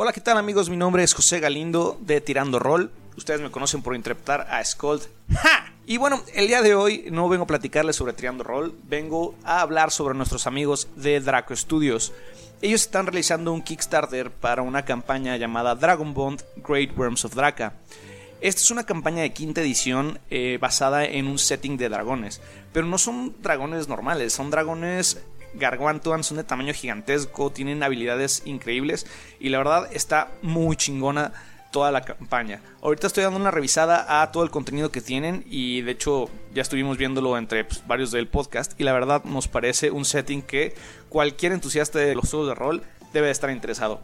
Hola, ¿qué tal amigos? Mi nombre es José Galindo de Tirando Roll. Ustedes me conocen por interpretar a Scold. ¡Ja! Y bueno, el día de hoy no vengo a platicarles sobre Tirando Roll, vengo a hablar sobre nuestros amigos de Draco Studios. Ellos están realizando un Kickstarter para una campaña llamada Dragon Bond Great Worms of Draka. Esta es una campaña de quinta edición eh, basada en un setting de dragones, pero no son dragones normales, son dragones gargantuan, son de tamaño gigantesco, tienen habilidades increíbles y la verdad está muy chingona toda la campaña. Ahorita estoy dando una revisada a todo el contenido que tienen y de hecho ya estuvimos viéndolo entre pues, varios del podcast y la verdad nos parece un setting que cualquier entusiasta de los juegos de rol debe de estar interesado.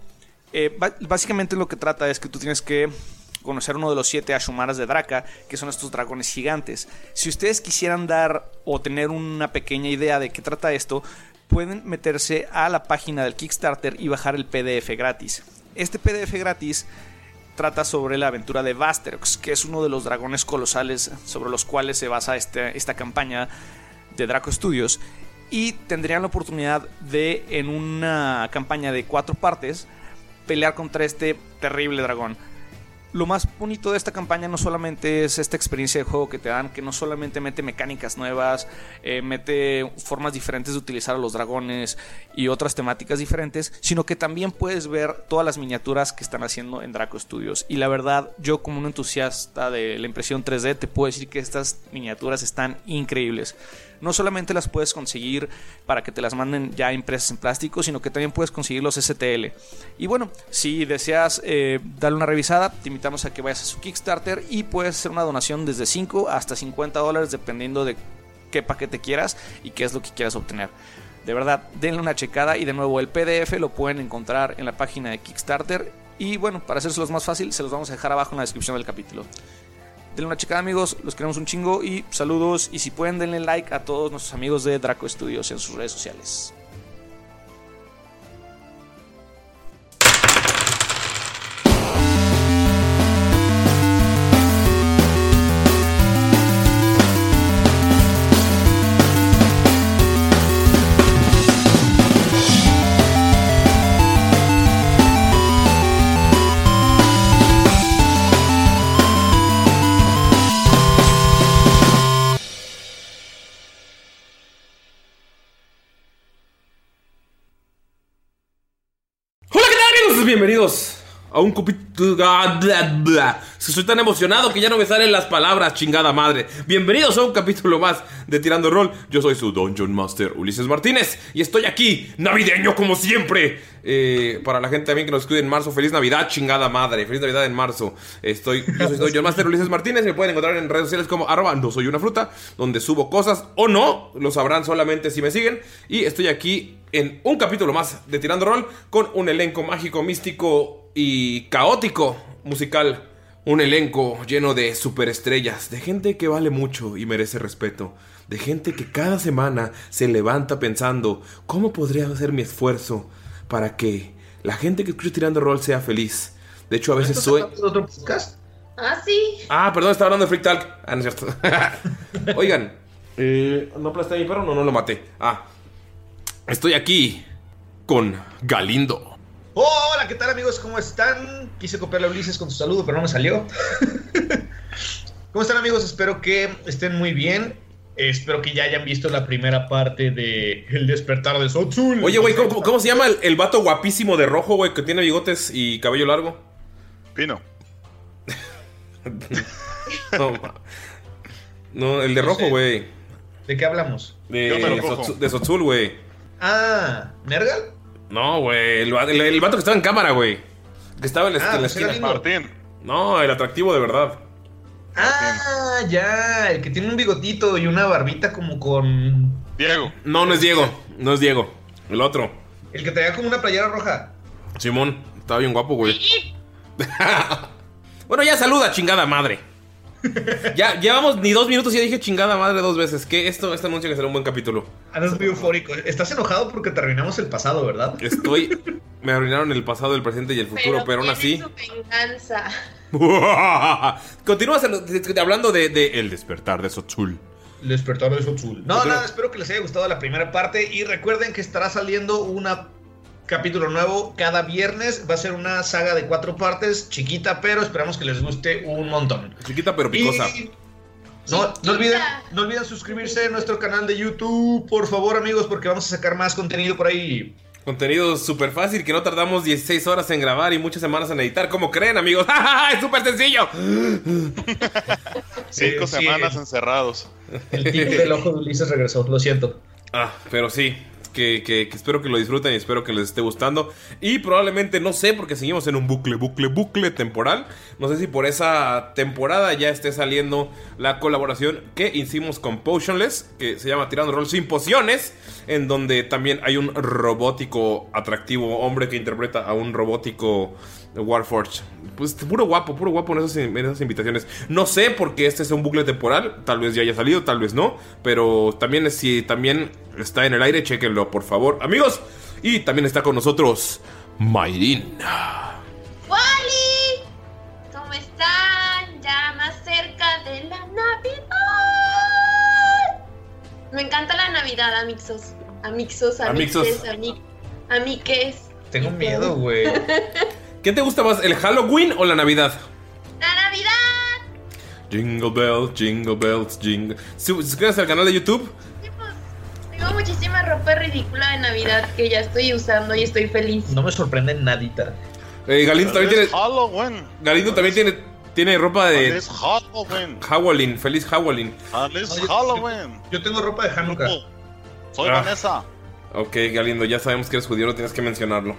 Eh, básicamente lo que trata es que tú tienes que conocer uno de los siete Ashumaras de Draka, que son estos dragones gigantes. Si ustedes quisieran dar o tener una pequeña idea de qué trata esto, pueden meterse a la página del Kickstarter y bajar el PDF gratis. Este PDF gratis trata sobre la aventura de Vasterox, que es uno de los dragones colosales sobre los cuales se basa este, esta campaña de Draco Studios. Y tendrían la oportunidad de, en una campaña de cuatro partes, pelear contra este terrible dragón lo más bonito de esta campaña no solamente es esta experiencia de juego que te dan, que no solamente mete mecánicas nuevas, eh, mete formas diferentes de utilizar a los dragones y otras temáticas diferentes, sino que también puedes ver todas las miniaturas que están haciendo en Draco Studios. Y la verdad, yo como un entusiasta de la impresión 3D, te puedo decir que estas miniaturas están increíbles no solamente las puedes conseguir para que te las manden ya impresas en plástico, sino que también puedes conseguir los STL. Y bueno, si deseas eh, darle una revisada, te invitamos a que vayas a su Kickstarter y puedes hacer una donación desde 5 hasta 50 dólares dependiendo de qué paquete quieras y qué es lo que quieras obtener. De verdad, denle una checada y de nuevo el PDF lo pueden encontrar en la página de Kickstarter. Y bueno, para hacerse más fácil, se los vamos a dejar abajo en la descripción del capítulo. Denle una checada amigos, los queremos un chingo y saludos y si pueden denle like a todos nuestros amigos de Draco Studios en sus redes sociales. Bienvenidos a un capítulo. Estoy tan emocionado que ya no me salen las palabras, chingada madre. Bienvenidos a un capítulo más de Tirando Roll. Yo soy su Dungeon Master Ulises Martínez y estoy aquí, navideño como siempre. Eh, para la gente también que nos escuche en marzo, feliz Navidad, chingada madre. Feliz Navidad en marzo. Estoy, yo soy Dungeon Master Ulises Martínez. Me pueden encontrar en redes sociales como arroba no soy una fruta, donde subo cosas o no. Lo sabrán solamente si me siguen. Y estoy aquí en un capítulo más de Tirando Roll con un elenco mágico, místico y caótico musical. Un elenco lleno de superestrellas, de gente que vale mucho y merece respeto, de gente que cada semana se levanta pensando, ¿cómo podría hacer mi esfuerzo para que la gente que escucha tirando rol sea feliz. De hecho, a veces ¿Esto sueño. se trata de otro podcast? Ah, sí. Ah, perdón, estaba hablando de Freak Talk. Ah, no es cierto. Oigan, eh, ¿no aplasté a mi perro? No, no lo maté. Ah, estoy aquí con Galindo. Hola, ¿qué tal amigos? ¿Cómo están? Quise copiarle a Ulises con su saludo, pero no me salió. ¿Cómo están amigos? Espero que estén muy bien. Espero que ya hayan visto la primera parte de El despertar de Sotzul. Oye, güey, ¿cómo, cómo se llama el, el vato guapísimo de rojo, güey, que tiene bigotes y cabello largo? Pino. No, el de rojo, güey. ¿De qué hablamos? De, de güey. Ah, ¿Nergal? No, güey, el, el- el vato que estaba en cámara, güey. Que estaba en la, Ah, en la pues esquina. Martín. No, el atractivo de verdad. Ah, ya, el que tiene un bigotito y una barbita como con... Diego. No, no es Diego. No es Diego. El otro. El que traía como una playera roja. Simón. Estaba bien guapo, güey. bueno, ya saluda, chingada madre. Ya llevamos ni dos minutos y ya dije chingada madre dos veces. Que esto, este anuncia que será un buen capítulo. Andas muy eufórico. Estás enojado porque terminamos el pasado, ¿verdad? Estoy. Me arruinaron el pasado, el presente y el futuro, pero, aún así. su venganza. Continúas hablando de, de El despertar de Sotzul. El despertar de Sotzul. No, Continúa. nada, espero que les haya gustado la primera parte y recuerden que estará saliendo un capítulo nuevo cada viernes. Va a ser una saga de cuatro partes, chiquita, pero esperamos que les guste un montón. Chiquita pero picosa. Y no, no olviden, no olviden suscribirse a nuestro canal de YouTube, por favor, amigos, porque vamos a sacar más contenido por ahí. Contenido súper fácil que no tardamos 16 horas en grabar y muchas semanas en editar. ¿Cómo creen, amigos? ¡Es súper sencillo! Cinco Sí, sí. semanas encerrados. El tic del ojo de Ulises regresó, lo siento. Ah, pero sí, que, espero que lo disfruten y espero que les esté gustando. Y probablemente, no sé, porque seguimos en un bucle, bucle, bucle temporal. No sé si por esa temporada ya esté saliendo la colaboración que hicimos con Potionless, que se llama Tirando Roll sin pociones, en donde también hay un robótico atractivo hombre que interpreta a un robótico Warforge. Pues puro guapo, puro guapo en esas, en esas invitaciones. No sé porque este es un bucle temporal, tal vez ya haya salido, tal vez no, pero también si también está en el aire, chequenlo por favor, amigos. Y también está con nosotros Mayrin. ¡Wally! ¿Cómo están? Ya más cerca de la Navidad. Me encanta la Navidad, amixos. Amixos, Amixos. amixes, ami- amiques. Tengo miedo, güey. ¿Qué te gusta más, el Halloween o la Navidad? ¡La Navidad! Jingle bells, jingle bells, jingle. Su- Suscríbanse al canal de YouTube. Tengo muchísima ropa ridícula de Navidad que ya estoy usando y estoy feliz. No me sorprende nadita. Eh, Galindo también tiene, Halloween. Galindo también tiene, tiene ropa de Feliz Halloween. Halloween, feliz Halloween. Feliz Oye, Halloween. Yo tengo ropa de Hanukkah. Soy Ah. Vanessa. Ok, Galindo, ya sabemos que eres judío, no tienes que mencionarlo.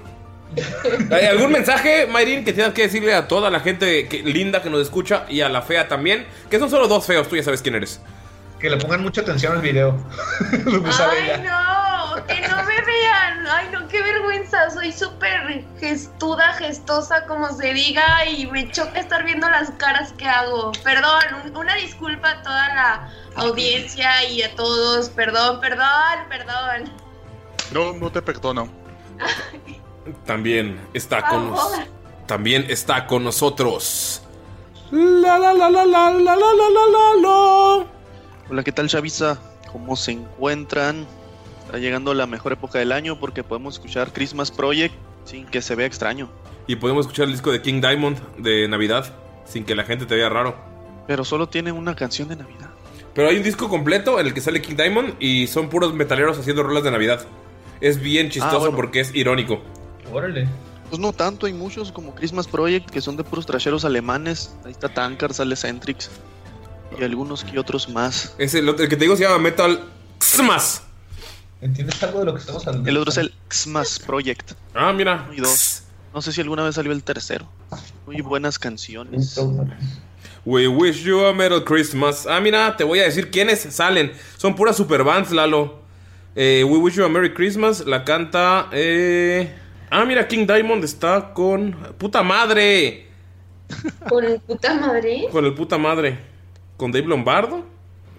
¿Hay algún mensaje, Mayrin, que tengas que decirle a toda la gente que- linda que nos escucha y a la fea también? Que son solo dos feos, tú ya sabes quién eres. Que le pongan mucha atención al video. Donde sale Ay, ella. no, que no me vean. Ay, no, qué vergüenza. Soy súper gestuda, gestosa, como se diga, y me choca estar viendo las caras que hago. Perdón, un- una disculpa a toda la audiencia y a todos. Perdón, perdón, perdón. No, no te perdono. También está con nos- favor. También está con nosotros. La la la la la la la la la la la. Hola, ¿qué tal, Chavisa? ¿Cómo se encuentran? Está llegando la mejor época del año porque podemos escuchar Christmas Project sin que se vea extraño. Y podemos escuchar el disco de King Diamond de Navidad sin que la gente te vea raro. Pero solo tiene una canción de Navidad. Pero hay un disco completo en el que sale King Diamond y son puros metaleros haciendo rolas de Navidad. Es bien chistoso Ah, bueno. porque es irónico. Órale. Pues no tanto, hay muchos como Christmas Project que son de puros trasheros alemanes. Ahí está Tankard, sale Centrix y algunos que otros más. Es el, el que te digo se llama Metal Xmas. ¿Entiendes algo de lo que estamos hablando? El otro es el Xmas Project. Ah, mira. Uno y dos. No sé si alguna vez salió el tercero. Muy buenas canciones. We wish you a Merry Christmas. Ah, mira, te voy a decir quiénes salen. Son puras superbands, Lalo. Eh, We wish you a Merry Christmas. La canta. Eh... Ah, mira, King Diamond está con. ¡Puta madre! Con puta madre. Con el puta madre. Con Dave Lombardo.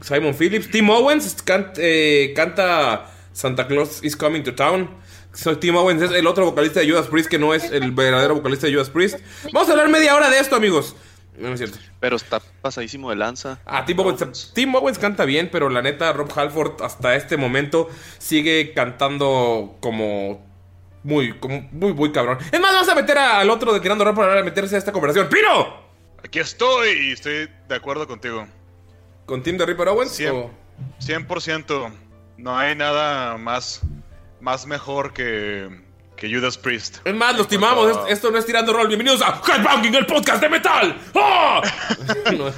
Simon Phillips. Tim Owens can- eh, canta Santa Claus is Coming to Town. Soy Tim Owens, es el otro vocalista de Judas Priest que no es el verdadero vocalista de Judas Priest. Vamos a hablar media hora de esto, amigos. No, no es cierto. Pero está pasadísimo de lanza. Ah, Tim Owens, Tim Owens canta bien, pero la neta, Rob Halford hasta este momento sigue cantando como muy, como muy, muy cabrón. Es más, vamos a meter a- al otro de Tirando Rap para meterse a esta conversación. ¡Pino! Aquí estoy y estoy de acuerdo contigo. ¿Con Tim de Ripper Owens? Cien- o- 100%. No hay nada más, más mejor que, que Judas Priest. Es más, los timamos. Esto, no es Tirando Rol. Bienvenidos a Headbanging, el podcast de metal. No,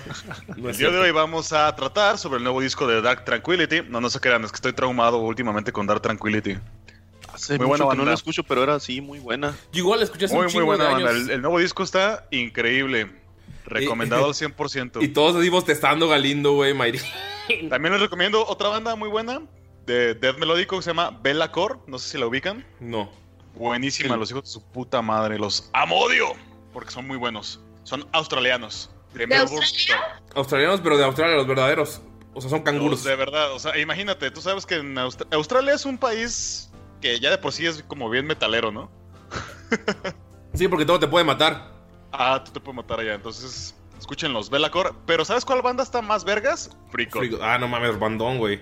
no El día de hoy vamos a tratar sobre el nuevo disco de Dark Tranquility. No, no se crean, es que estoy traumado últimamente con Dark Tranquility. Hace Muy mucho buena que no la escucho, pero era así, muy buena. Yo igual la escuché hace Muy, un muy buena de banda. años. El, el nuevo disco está increíble. Recomendado al 100%. Y todos así bostezando Galindo, güey, Mayri. También les recomiendo otra banda muy buena de death melódico que se llama Bella Core. No sé si la ubican. No. Buenísima, los hijos de su puta madre. Los amodio porque son muy buenos. Son australianos. De Melbourne. Australianos, pero de Australia, los verdaderos. O sea, son canguros. Los de verdad, o sea, imagínate, tú sabes que en Aust- Australia es un país que ya de por sí es como bien metalero, ¿no? Sí, porque todo te puede matar. Ah, tú te puedes matar allá, entonces escuchen los Core. Pero ¿sabes cuál banda está más vergas? Frigo- Ah, no mames, bandón, güey.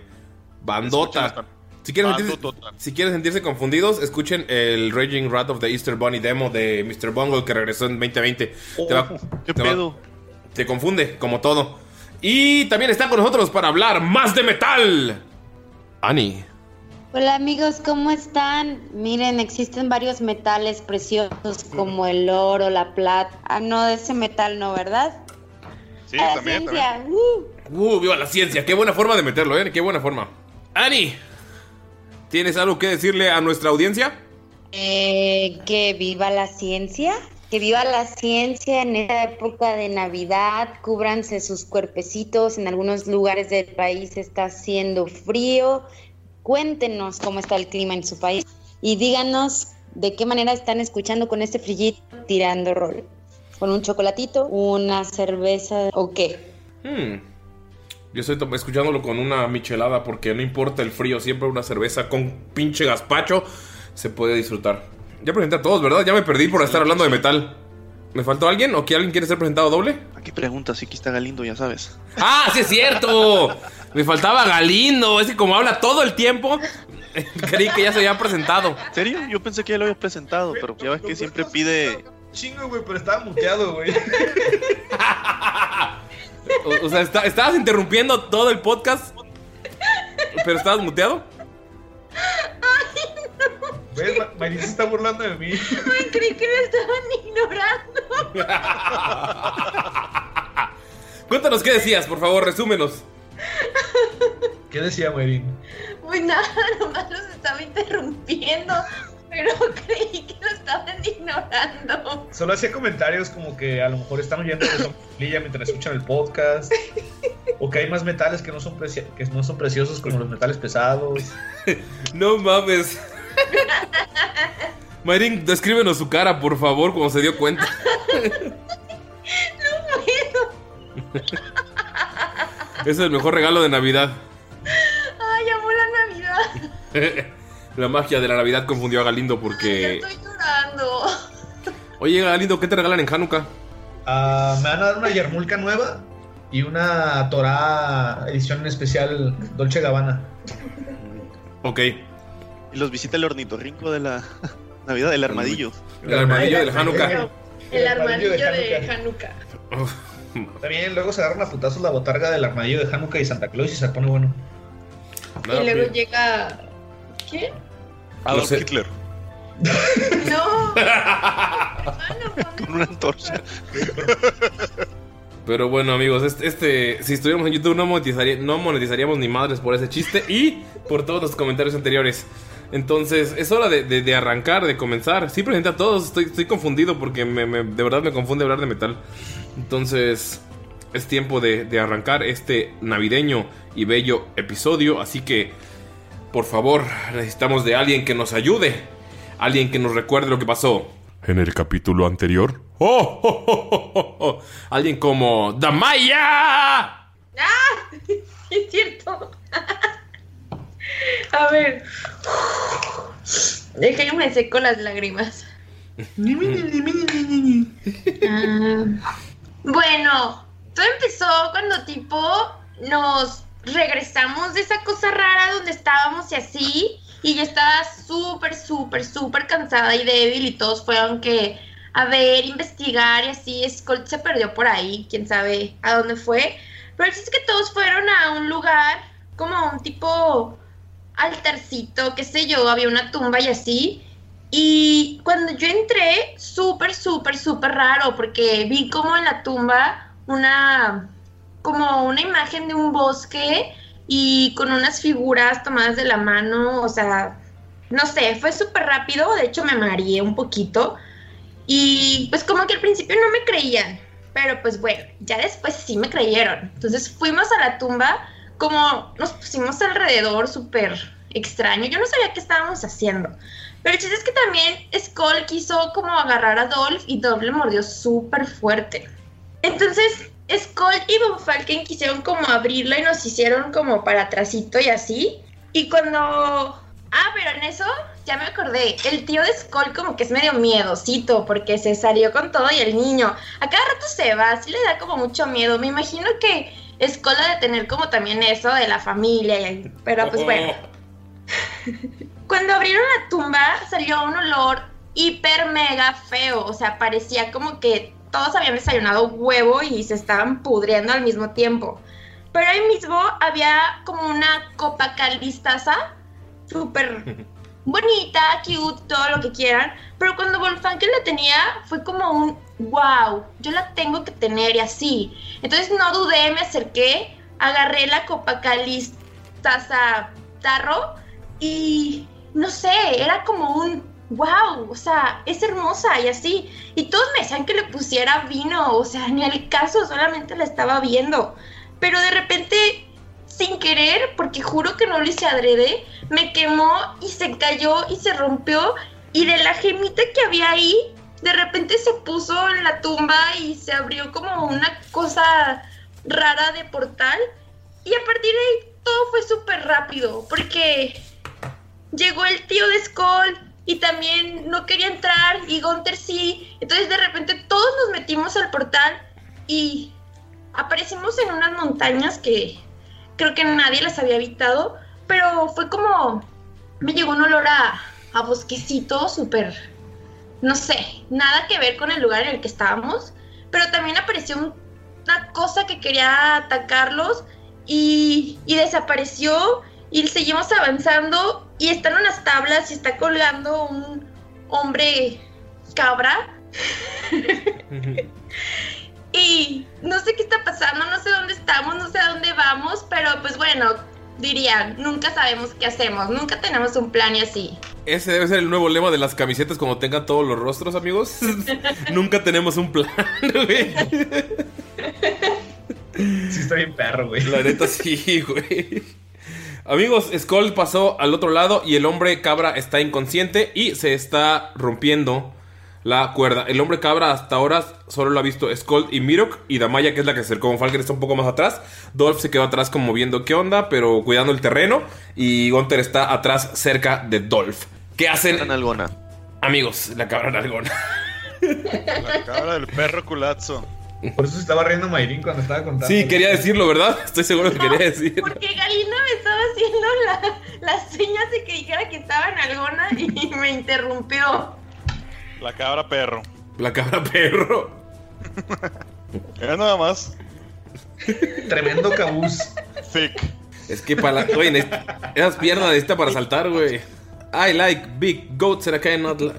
Bandota. Si quieren, sentirse, si quieren sentirse confundidos, escuchen el Raging Rat of the Easter Bunny demo de Mr. Bungle que regresó en 2020. te, va- Oh, ¿Qué te va- pedo? te confunde, como todo. Y también está con nosotros para hablar más de metal. Ani. Hola amigos, ¿cómo están? Miren, existen varios metales preciosos como el oro, la plata. Ah, no, de ese metal no, ¿verdad? Sí, la también, ciencia. también. uh. Uh, viva la ciencia. Qué buena forma de meterlo, ¿eh? Qué buena forma. Ani, ¿tienes algo que decirle a nuestra audiencia? Eh, que viva la ciencia, que viva la ciencia en esta época de Navidad, cúbranse sus cuerpecitos, en algunos lugares del país está haciendo frío, cuéntenos cómo está el clima en su país y díganos de qué manera están escuchando con este frillito tirando rol, con un chocolatito, una cerveza o qué. Hmm. Yo estoy to- escuchándolo con una michelada porque no importa el frío, siempre una cerveza con pinche gazpacho se puede disfrutar. Ya presenté a todos, ¿verdad? Ya me perdí por estar hablando de metal. ¿Me faltó alguien o que alguien quiere ser presentado doble? Aquí pregunta, sí que está Galindo, ya sabes. ¡Ah, sí es cierto! Me faltaba Galindo. Es que como habla todo el tiempo, creí que ya se había presentado. ¿En serio? Yo pensé que ya lo había presentado, pero ya ves que siempre pide... Chingo, güey, pero estaba muteado, güey. O, o sea, está- estabas interrumpiendo todo el podcast, pero estabas muteado. ¿Ves? Ma- Marín se está burlando de mí. Ay, creí que me estaban ignorando. Cuéntanos qué decías, por favor, resúmenos. ¿Qué decía Marín? Pues nada, nomás los estaba interrumpiendo. Pero creí que lo estaban ignorando. Solo hacía comentarios como que a lo mejor están oyendo de sombrilla mientras escuchan el podcast. O que hay más metales que no son, preci- que no son preciosos como los metales pesados. No mames. Mayrin, descríbenos su cara, por favor, como se dio cuenta. No puedo. Es el mejor regalo de Navidad. Ay, amo la Navidad. La magia de la Navidad confundió a Galindo porque... Estoy llorando. Oye, Galindo, ¿qué te regalan en Hanukkah? Ah, me van a dar una yarmulca nueva y una Torah edición especial Dolce Gabbana. Ok. Y los visita el ornitorrinco de la Navidad, el armadillo. El armadillo del Hanukkah. El armadillo de Hanukkah. Hanukkah. También luego se agarran a putazos la botarga del armadillo de Hanukkah y Santa Claus y se pone bueno. Nada, y luego bien. llega. ¿Quién? Adolf sé. Hitler. No. Con una antorcha. Pero bueno, amigos, este, este- si estuviéramos en YouTube no, monetizaría- no monetizaríamos ni madres por ese chiste y por todos los comentarios anteriores. Entonces, es hora de, de- de arrancar, de comenzar. Sí, presenté a todos, estoy, estoy confundido porque me- me- de verdad me confunde hablar de metal. Entonces, es tiempo de, de arrancar este navideño y bello episodio. Así que, por favor, necesitamos de alguien que nos ayude. Alguien que nos recuerde lo que pasó. En el capítulo anterior. ¡Oh! oh, oh, oh, oh, oh! Alguien como Damaya. ¡Ah! Es cierto. A ver. Déjenme seco las lágrimas. Ah, bueno, todo empezó cuando tipo nos regresamos de esa cosa rara donde estábamos y así. Y yo estaba súper, súper, súper cansada y débil y todos fueron que a ver, investigar y así. Skull se perdió por ahí, quién sabe a dónde fue. Pero es que todos fueron a un lugar como un tipo altarcito, qué sé yo, había una tumba y así. Y cuando yo entré, súper, súper, súper raro, porque vi como en la tumba una, como una imagen de un bosque y con unas figuras tomadas de la mano, o sea, no sé, fue súper rápido, de hecho me mareé un poquito. Y pues como que al principio no me creían, pero pues bueno, ya después sí me creyeron. Entonces fuimos a la tumba, como nos pusimos alrededor súper extraño, yo no sabía qué estábamos haciendo. Pero el chiste es que también Skull quiso como agarrar a Dolph y Dolph le mordió súper fuerte. Entonces Skull y Von Falken quisieron como abrirlo y nos hicieron como para atrásito y así. Y cuando... Ah, pero en eso ya me acordé. El tío de Skull como que es medio miedosito porque se salió con todo y el niño a cada rato se va, así le da como mucho miedo. Me imagino que Skull ha de tener como también eso de la familia, y, pero pues bueno. Cuando abrieron la tumba salió un olor hiper mega feo, o sea, parecía como que todos habían desayunado huevo y se estaban pudriendo al mismo tiempo. Pero ahí mismo había como una copa caldistaza, súper bonita, cute, todo lo que quieran. Pero cuando Wolfgang la tenía, fue como un wow, yo la tengo que tener y así. Entonces no dudé, me acerqué, agarré la copa caldistaza tarro y no sé, era como un wow, o sea, es hermosa y así. Y todos me decían que le pusiera vino, o sea, ni al caso, solamente la estaba viendo. Pero de repente, sin querer, porque juro que no lo hice adrede, me quemó y se cayó y se rompió. Y de la gemita que había ahí, de repente se puso en la tumba y se abrió como una cosa rara de portal. Y a partir de ahí todo fue súper rápido, porque llegó el tío de Skull y también no quería entrar y Gunther sí. Entonces de repente todos nos metimos al portal y aparecimos en unas montañas que creo que nadie las había habitado, pero fue como me llegó un olor a, a bosquecito súper, no sé, nada que ver con el lugar en el que estábamos, pero también apareció una cosa que quería atacarlos y, y desapareció y seguimos avanzando y están unas tablas y está colgando un hombre cabra. y no sé qué está pasando, no sé dónde estamos, no sé a dónde vamos, pero pues bueno, dirían, nunca sabemos qué hacemos, nunca tenemos un plan y así. Ese debe ser el nuevo lema de las camisetas cuando tengan todos los rostros, amigos. Nunca tenemos un plan, güey. Sí, está bien perro, güey. La neta sí, güey. Amigos, Skull pasó al otro lado y el hombre cabra está inconsciente y se está rompiendo la cuerda. El hombre cabra hasta ahora solo lo ha visto Skull y Mirok y Damaya, que es la que se acercó. Falcon está un poco más atrás. Dolph se quedó atrás como viendo qué onda, pero cuidando el terreno. Y Gunter está atrás cerca de Dolph. ¿Qué hacen? Algona. Amigos, la cabra nalgona. La cabra del perro culazo. Por eso se estaba riendo Mayrin cuando estaba contando. Sí, quería decirlo, ¿verdad? Estoy seguro que quería decir. Porque Galindo me estaba haciendo la- las señas de que dijera que estaba en alguna y me interrumpió. La cabra perro. La cabra perro. Era nada más. Tremendo cabuz. Thick. Es que para la. Oye, esas piernas necesita para saltar, güey. I like big goats and I cannot. la-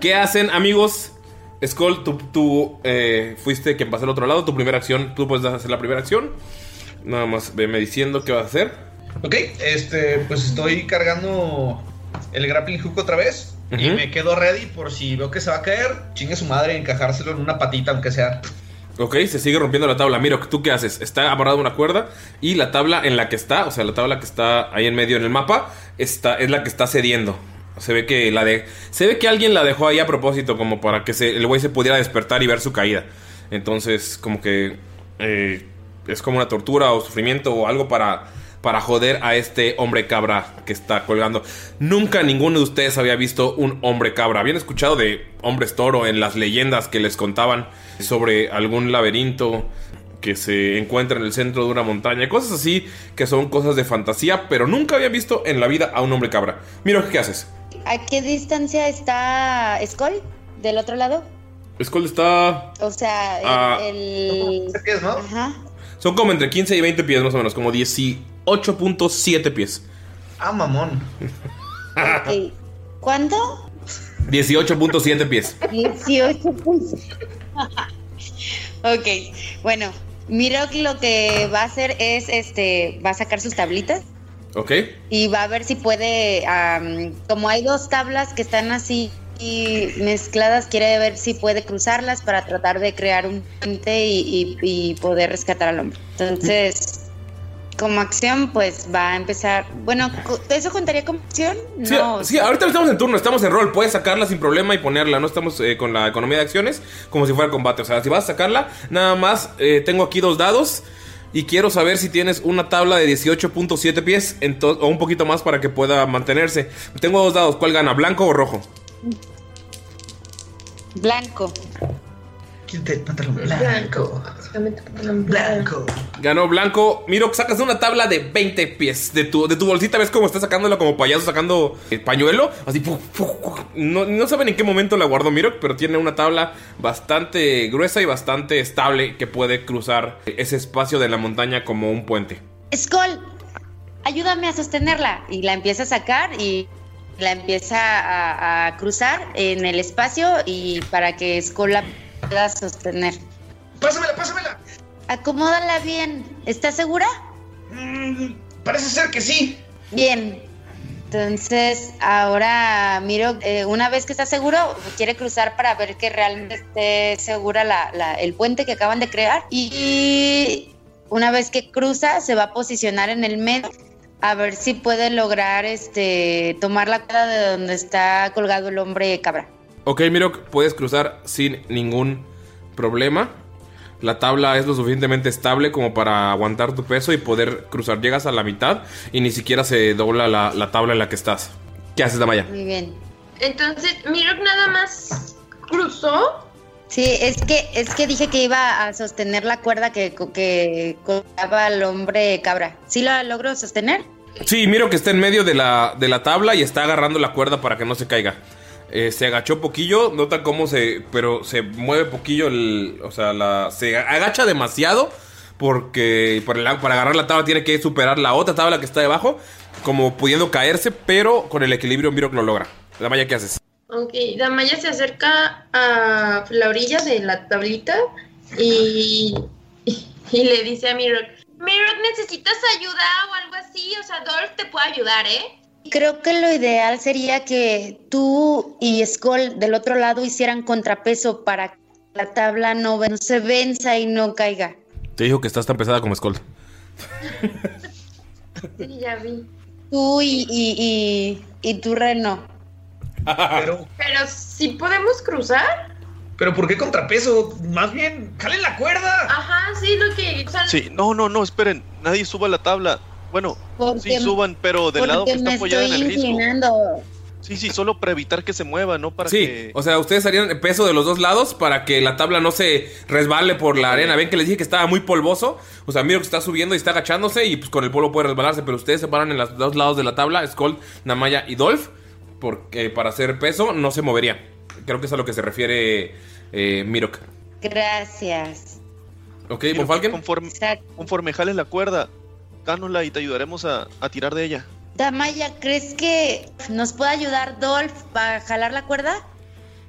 ¿Qué hacen, amigos? Skull, tú, tú, eh, fuiste quien pasó al otro lado. Tu primera acción, tú puedes hacer la primera acción. Nada más veme diciendo qué vas a hacer. Ok, este, pues estoy cargando el grappling hook otra vez. Y me quedo ready por si veo que se va a caer. Chingue su madre, encajárselo en una patita, aunque sea. Ok, se sigue rompiendo la tabla. Miro, ¿tú qué haces? Está amarrada una cuerda y la tabla en la que está, o sea, la tabla que está ahí en medio en el mapa, está, es la que está cediendo. Se ve que la de, se ve que alguien la dejó ahí a propósito, como para que el güey se pudiera despertar y ver su caída. Entonces, como que eh, es como una tortura o sufrimiento o algo para para joder a este hombre cabra que está colgando. Nunca ninguno de ustedes había visto un hombre cabra. Habían escuchado de hombres toro en las leyendas que les contaban sobre algún laberinto que se encuentra en el centro de una montaña, cosas así que son cosas de fantasía, pero nunca había visto en la vida a un hombre cabra. Mira, ¿qué haces? ¿A qué distancia está Skull? ¿Del otro lado? Skull está... O sea, el... Ah. el- pies, ¿no? Ajá. Son como entre 15 y 20 pies más o menos, como 18.7 pies. Ah, mamón. ok. ¿Cuánto? 18.7 pies. 18 puntos. ok, bueno, Miro que lo que va a hacer es, este, va a sacar sus tablitas ¿Ok? y va a ver si puede, am, como hay dos tablas que están así y mezcladas, quiere ver si puede cruzarlas para tratar de crear un puente y, y- y poder rescatar al hombre. Entonces, como acción, pues va a empezar. Bueno, ¿eso contaría como acción? Sí, No. sí, ahorita estamos en turno, estamos en rol. Puedes sacarla sin problema y ponerla. No estamos eh, con la economía de acciones como si fuera combate. O sea, si vas a sacarla, nada más eh, tengo aquí dos dados. Y quiero saber si tienes una tabla de 18.7 pies o un poquito más para que pueda mantenerse. Tengo dos dados. ¿Cuál gana, blanco o rojo? Blanco. Quítate el pantalón blanco. Blanco. Ganó blanco. Miro, sacas una tabla de 20 pies de tu, de tu bolsita. ¿Ves cómo está sacándola como payaso sacando el pañuelo? Así, no, no saben en qué momento la guardó Miro, pero tiene una tabla bastante gruesa y bastante estable que puede cruzar ese espacio de la montaña como un puente. Skull, ayúdame a sostenerla. Y la empieza a sacar y la empieza a, a cruzar en el espacio y para que Skull la pueda sostener. Pásamela, pásamela. Acomódala bien. ¿Estás segura? Mm, parece ser que sí. Bien. Entonces, ahora miro, eh, una vez que está seguro, quiere cruzar para ver que realmente esté segura la- la- el puente que acaban de crear. Y una vez que cruza, se va a posicionar en el medio a ver si puede lograr este tomar la cuerda de donde está colgado el hombre cabra. Ok, Miro, puedes cruzar sin ningún problema. La tabla es lo suficientemente estable como para aguantar tu peso y poder cruzar. Llegas a la mitad y ni siquiera se dobla la, la tabla en la que estás. ¿Qué haces, Damaya? Muy bien. Entonces, Mirok nada más cruzó. Sí, es que es que dije que iba a sostener la cuerda que, que colgaba al hombre cabra. ¿Sí la logro sostener? Sí, miro que está en medio de la, de la tabla y está agarrando la cuerda para que no se caiga. Eh, se agachó poquillo, nota cómo se. Pero se mueve poquillo el. O sea, la, se agacha demasiado. Porque por el- para agarrar la tabla tiene que superar la otra tabla que está debajo. Como pudiendo caerse, pero con el equilibrio miro lo logra. Damaya, ¿qué haces? Ok, Damaya se acerca a la orilla de la tablita y, y le dice a Mirok, Mirok, ¿necesitas ayuda o algo así? O sea, Dolph te puede ayudar, ¿eh? Creo que lo ideal sería que tú y Skull del otro lado hicieran contrapeso para que la tabla no, no se venza y no caiga. Te dijo que estás tan pesada como Skull. Sí, ya vi. Tú y, y, y, y tú, Reno. Pero, Pero si podemos cruzar. pero ¿por qué contrapeso? Más bien, jalen la cuerda. Ajá, sí, lo que... o sea, Sí, no, no, no, esperen. Nadie suba la tabla. Bueno, Porque- sí suban, pero del lado que está me apoyada en el risco. Sí, sí, solo para evitar que se mueva, no para Sí, que. o sea, ustedes harían el peso de los dos lados para que la tabla no se resbale por la arena. Ven que les dije que estaba muy polvoso. O sea, miro que está subiendo y está agachándose y pues con el polvo puede resbalarse. Pero ustedes se paran en los dos lados de la tabla, Skull, Namaya y Dolph, porque para hacer peso no se movería. Creo que es a lo que se refiere eh, Mirok. Gracias. ¿Ok, Falken? Conforme, conforme jales la cuerda, dánosla y te ayudaremos a, a tirar de ella. Damaya, ¿crees que nos puede ayudar Dolph para jalar la cuerda?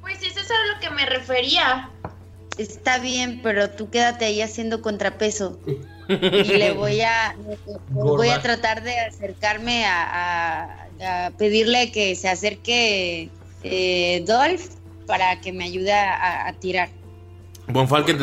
Pues eso es a lo que me refería. Está bien, pero tú quédate ahí haciendo contrapeso. Y le voy a voy a tratar de acercarme a, a- a pedirle que se acerque eh, Dolph para que me ayude a, a tirar. Von Falken.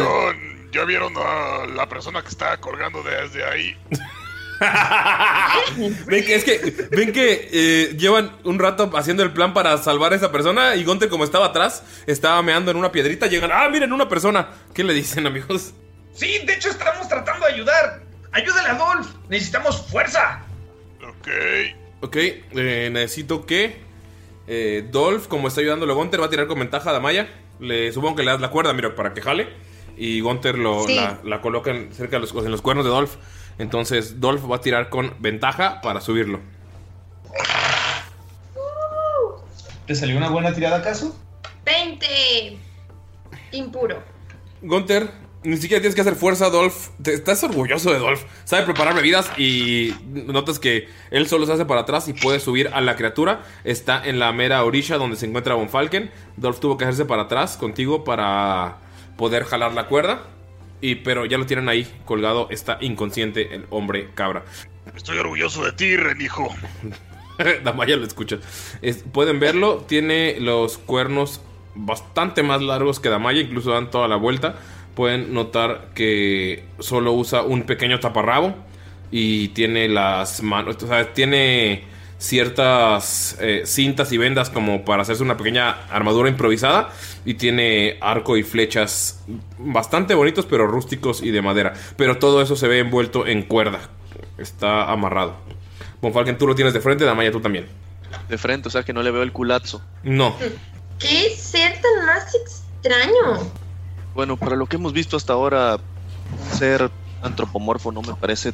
¿Ya vieron a la persona que está colgando desde ahí? ven que, es que, ven que eh, llevan un rato haciendo el plan para salvar a esa persona y Gonte como estaba atrás, estaba meando en una piedrita, llegan, ah, miren, una persona. ¿Qué le dicen, amigos? Sí, de hecho estamos tratando de ayudar. ¡Ayúdale a Dolph! ¡Necesitamos fuerza! Ok. Ok, eh, necesito que eh, Dolph, como está ayudando a Gunter, va a tirar con ventaja a Damaya. Le supongo que le das la cuerda, mira, para que jale. Y Gunter lo, Sí. la, la coloca en- cerca de los, en los cuernos de Dolph. Entonces Dolph va a tirar con ventaja para subirlo. ¿Te salió una buena tirada acaso? 20. Impuro. Gunter, ni siquiera tienes que hacer fuerza, Dolph. Te- estás orgulloso de Dolph. Sabe preparar bebidas y notas que él solo se hace para atrás y puede subir a la criatura. Está en la mera orilla donde se encuentra Von Falken. Dolph tuvo que hacerse para atrás contigo para poder jalar la cuerda. Y, pero ya lo tienen ahí colgado. Está inconsciente el hombre cabra. Estoy orgulloso de ti, Renijo. Damaya lo escucha. Es- pueden verlo, tiene los cuernos bastante más largos que Damaya, incluso dan toda la vuelta. Pueden notar que solo usa un pequeño taparrabo y tiene las manos, o sea, tiene ciertas eh, cintas y vendas como para hacerse una pequeña armadura improvisada y tiene arco y flechas bastante bonitos pero rústicos y de madera. Pero todo eso se ve envuelto en cuerda. Está amarrado. Von Falken, tú lo tienes de frente, Damaya, tú también. De frente, o sea que no le veo el culazo. No. ¿Qué ser tan más extraño? Bueno, para lo que hemos visto hasta ahora, ser antropomorfo no me parece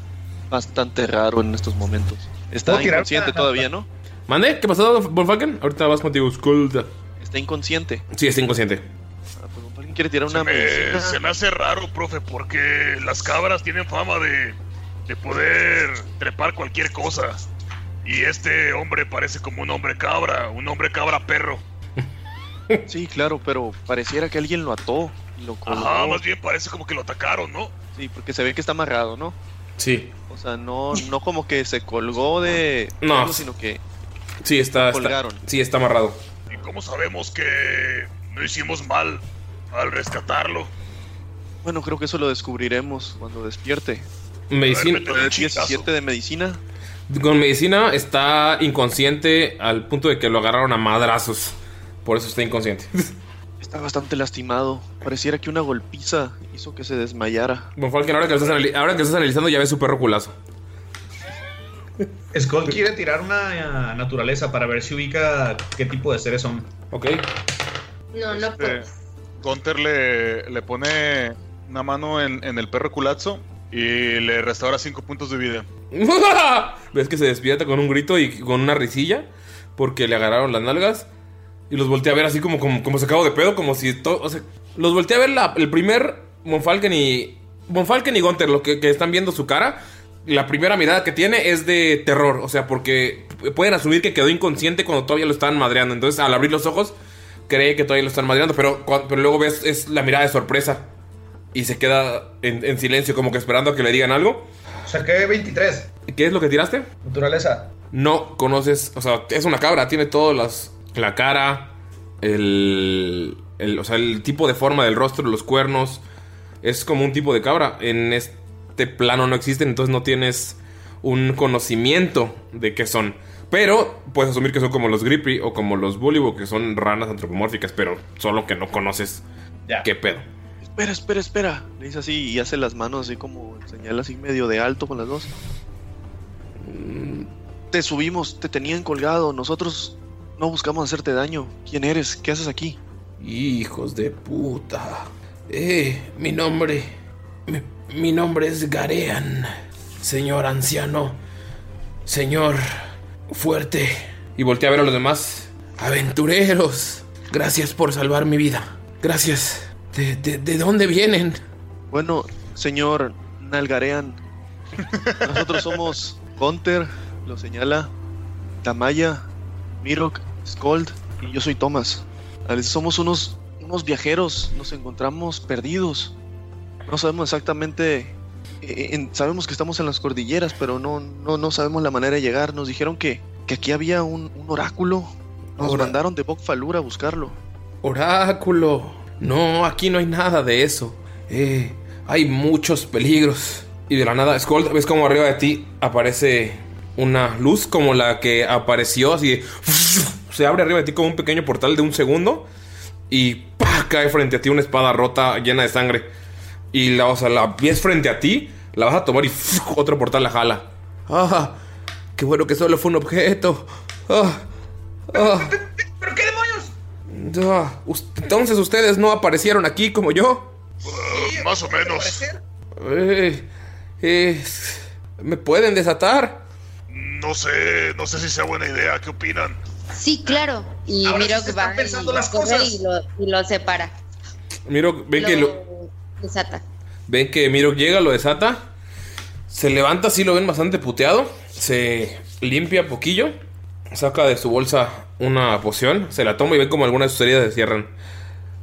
bastante raro en estos momentos. Está ¿Puedo tirar inconsciente todavía, ¿no? ¿Mande? ¿Qué pasó, Falken? Ahorita vas contigo, Skull. Está inconsciente. Sí, está inconsciente. Ah, pues, ¿Alguien quiere tirar una Se me, se me hace raro, profe, porque las cabras tienen fama de, de poder trepar cualquier cosa. Y este hombre parece como un hombre cabra, un hombre cabra perro. Sí, claro, pero pareciera que alguien lo ató y lo colgó. Ajá, más bien parece como que lo atacaron, ¿no? Sí, porque se ve que está amarrado, ¿no? Sí. O sea, no, no como que se colgó de No. algo, sino que Sí, está, está- Colgaron. Sí, está amarrado. ¿Y cómo sabemos que no hicimos mal al rescatarlo? bueno, creo que eso lo descubriremos cuando despierte. Medicina. A ver, métele un chingazo. 17 de medicina. Con medicina está inconsciente al punto de que lo agarraron a madrazos. Por eso está inconsciente. Está bastante lastimado. Pareciera que una golpiza hizo que se desmayara. Falken, ahora que, lo estás anali- ahora que lo estás analizando, ya ves su perro culazo. Skull quiere tirar una eh, naturaleza para ver si ubica qué tipo de seres son. Ok. No, no Este, puedes. Gunter le, le pone una mano en, en el perro culazo y le restaura 5 puntos de vida. ves que se despierta con un grito y con una risilla porque le agarraron las nalgas y los volteé a ver así como, como, como sacado de pedo, como si todo. O sea, los volteé a ver la- el primer Monfalken y. Monfalken y Gunter, lo que, que están viendo su cara. La primera mirada que tiene es de terror, o sea, porque pueden asumir que quedó inconsciente cuando todavía lo estaban madreando. Entonces, al abrir los ojos, cree que todavía lo están madreando, pero, pero luego ves es la mirada de sorpresa y se queda en, en silencio, como que esperando a que le digan algo. Saqué 23. ¿Qué es lo que tiraste? Naturaleza. no conoces, o sea, es una cabra, tiene todas las, la cara, el, el, o sea, el tipo de forma del rostro, los cuernos, es como un tipo de cabra. En este plano no existen, entonces no tienes un conocimiento de qué son. Pero puedes asumir que son como los Grippy o como los Bullywug, que son ranas antropomórficas, pero solo que no conoces Ya. qué pedo. Espera, espera, espera. Le dice así y hace las manos así como señala así medio de alto con las dos. Mm, Te subimos, te tenían colgado. Nosotros no buscamos hacerte daño. ¿Quién eres? ¿Qué haces aquí? Hijos de puta. Eh, mi nombre. Mi, mi nombre es Garean. Señor anciano. Señor fuerte. Y volteé a ver a los demás. Aventureros. Gracias por salvar mi vida. Gracias. ¿De, de, de dónde vienen? Bueno, señor Nalgarean, nosotros somos Gunter, lo señala, Tamaya, Mirok, Skold y yo soy Thomas. A veces somos unos, unos viajeros, nos encontramos perdidos. No sabemos exactamente, eh, en- sabemos que estamos en las cordilleras, pero no, no, no sabemos la manera de llegar. Nos dijeron que, que aquí había un, un oráculo. Nos mandaron de Bok Falur a buscarlo. Oráculo. No, aquí no hay nada de eso. Eh, hay muchos peligros. Y de la nada, Skull, ves como arriba de ti aparece una luz como la que apareció así. de- Se abre arriba de ti como un pequeño portal de un segundo. Y ¡pah! cae frente a ti una espada rota llena de sangre. Y la, o sea, la ves frente a ti, La vas a tomar y otro portal la jala. ¡Ah! ¡Qué bueno que solo fue un objeto! ¡Ah! ¡Ah! ¿Pero qué demonios? ah. Entonces ustedes no aparecieron aquí como yo. Uh, más o menos. Eh, eh, ¿Me pueden desatar? No sé, no sé si sea buena idea. ¿Qué opinan? Sí, claro. Y Ahora sí Miro se que están va pensando y las cosas. Y lo, y lo separa. Miro, ven que lo, desata. ven que Miro llega, lo desata. Se levanta, así lo ven bastante puteado. Se limpia poquillo. Saca de su bolsa una poción. Se la toma y ven como algunas de sus heridas se cierran.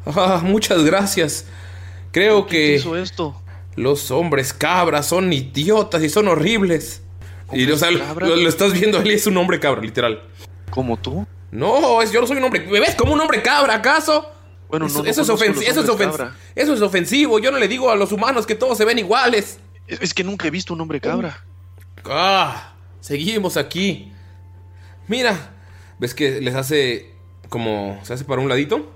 Ah, muchas gracias. Creo que hizo esto? los hombres cabras son idiotas y son horribles. Y o sea, lo, cabra? lo- lo estás viendo, él es un hombre cabra, literal. ¿Como tú? No, es, yo no soy un hombre. ¿Me ves como un hombre cabra, acaso? Bueno, eso, no, es los eso, es hombres cabra. eso es ofensivo. Yo no le digo a los humanos que todos se ven iguales. Es, es que nunca he visto un hombre cabra. Ah, seguimos aquí. Mira, ves que les hace como se hace para un ladito.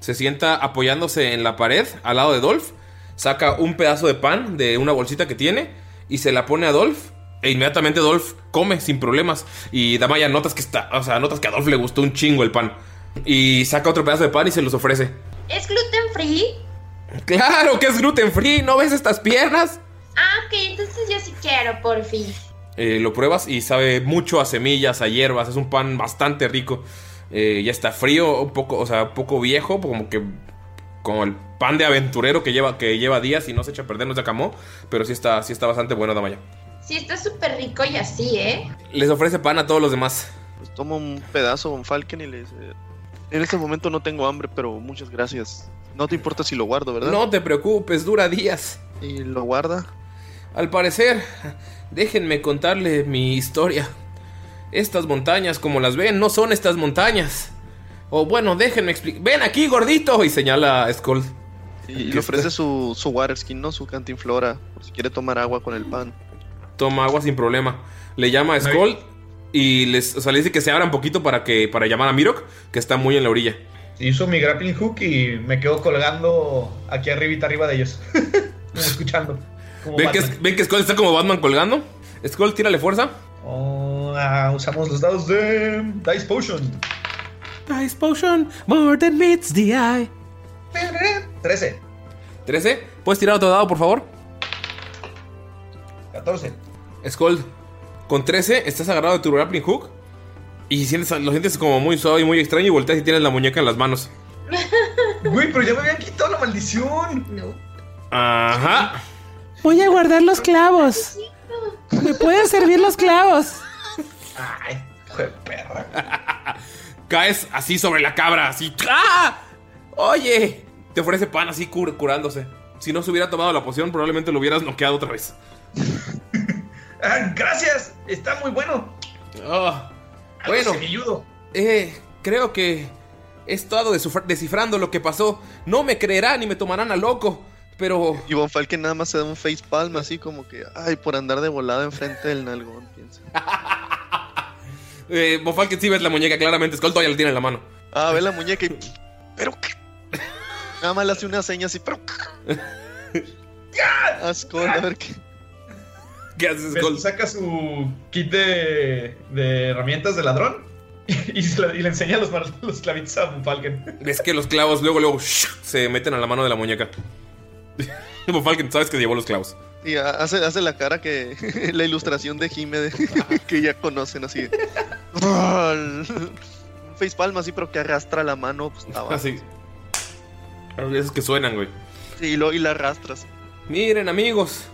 Se sienta apoyándose en la pared al lado de Dolph. Saca un pedazo de pan de una bolsita que tiene y se la pone a Dolph. E inmediatamente Dolph come sin problemas. Y Damaya notas que está, o sea, notas que a Dolph le gustó un chingo el pan. Y saca otro pedazo de pan y se los ofrece. ¿Es gluten free? Claro que es gluten free, ¿no ves estas piernas? Ah, ok, entonces yo sí quiero, por fin. Eh, lo pruebas y sabe mucho a semillas, a hierbas. Es un pan bastante rico. Eh, ya está frío, un poco, o sea, un poco viejo, como que como el pan de aventurero que lleva, que lleva días y no se echa a perder, no se acamó. Pero sí está, sí está bastante bueno, Damaya. Sí, está súper rico y así, ¿eh? Les ofrece pan a todos los demás. Pues tomo un pedazo con Falken y le dice... En este momento no tengo hambre, pero muchas gracias. No te importa si lo guardo, ¿verdad? No te preocupes, dura días. ¿Y lo guarda? Al parecer, déjenme contarle mi historia. Estas montañas, como las ven, no son estas montañas. O bueno, déjenme explicar. Ven aquí, gordito. Y señala a Skull. Y le ofrece su, su water skin, ¿no? Su cantinflora, por si quiere tomar agua con el pan. Toma agua sin problema. Le llama a Skull y les, o sea, le dice que se abra un poquito para que para llamar a Mirok, que está muy en la orilla. Hizo mi grappling hook y me quedo colgando aquí arribita arriba de ellos. Como escuchando. Como ¿Ven que. ¿Ven que Skull está como Batman colgando? Skull, tírale fuerza. Oh, ah, usamos los dados de Dice Potion. Dice Potion, more than meets the eye. 13, 13. ¿Puedes tirar otro dado, por favor? 14. Skull, con 13 estás agarrado de tu grappling hook y sientes, lo sientes como muy suave y muy extraño y volteas y tienes la muñeca en las manos. Güey, pero ya me habían quitado la maldición. No. Ajá. Voy a guardar los clavos. ¿Me pueden servir los clavos? Ay, hijo de perra. Caes así sobre la cabra, así. ¡Ah! Oye, te ofrece pan así cur- curándose. Si no se hubiera tomado la poción, probablemente lo hubieras noqueado otra vez. Ah, gracias, está muy bueno. Ah, Algo bueno, eh, creo que he estado descifrando lo que pasó. No me creerán y me tomarán a loco, pero Y Von Falken nada más se da un face palm así como que, ay, por andar de volada enfrente del nalgón, piensa. eh, Bofalken sí ves la muñeca claramente. Skull todavía la tiene en la mano. Ah, ve la muñeca y... Pero... Nada más le hace una seña así, pero... Asco, a ver qué... ¿Qué haces, Skull? Saca su kit de, de herramientas de ladrón y, se la- y le enseña los, los clavitos a Falken. Ves que los clavos luego, luego se meten a la mano de la muñeca. Bofalken, sabes que llevó los clavos. Y ha- hace, hace la cara que... la ilustración de Jime de- que ya conocen así. un face palm así, pero que arrastra la mano. Pues, abajo. Así. Esos que suenan, güey. Sí, y, lo, y la arrastras. Miren, amigos.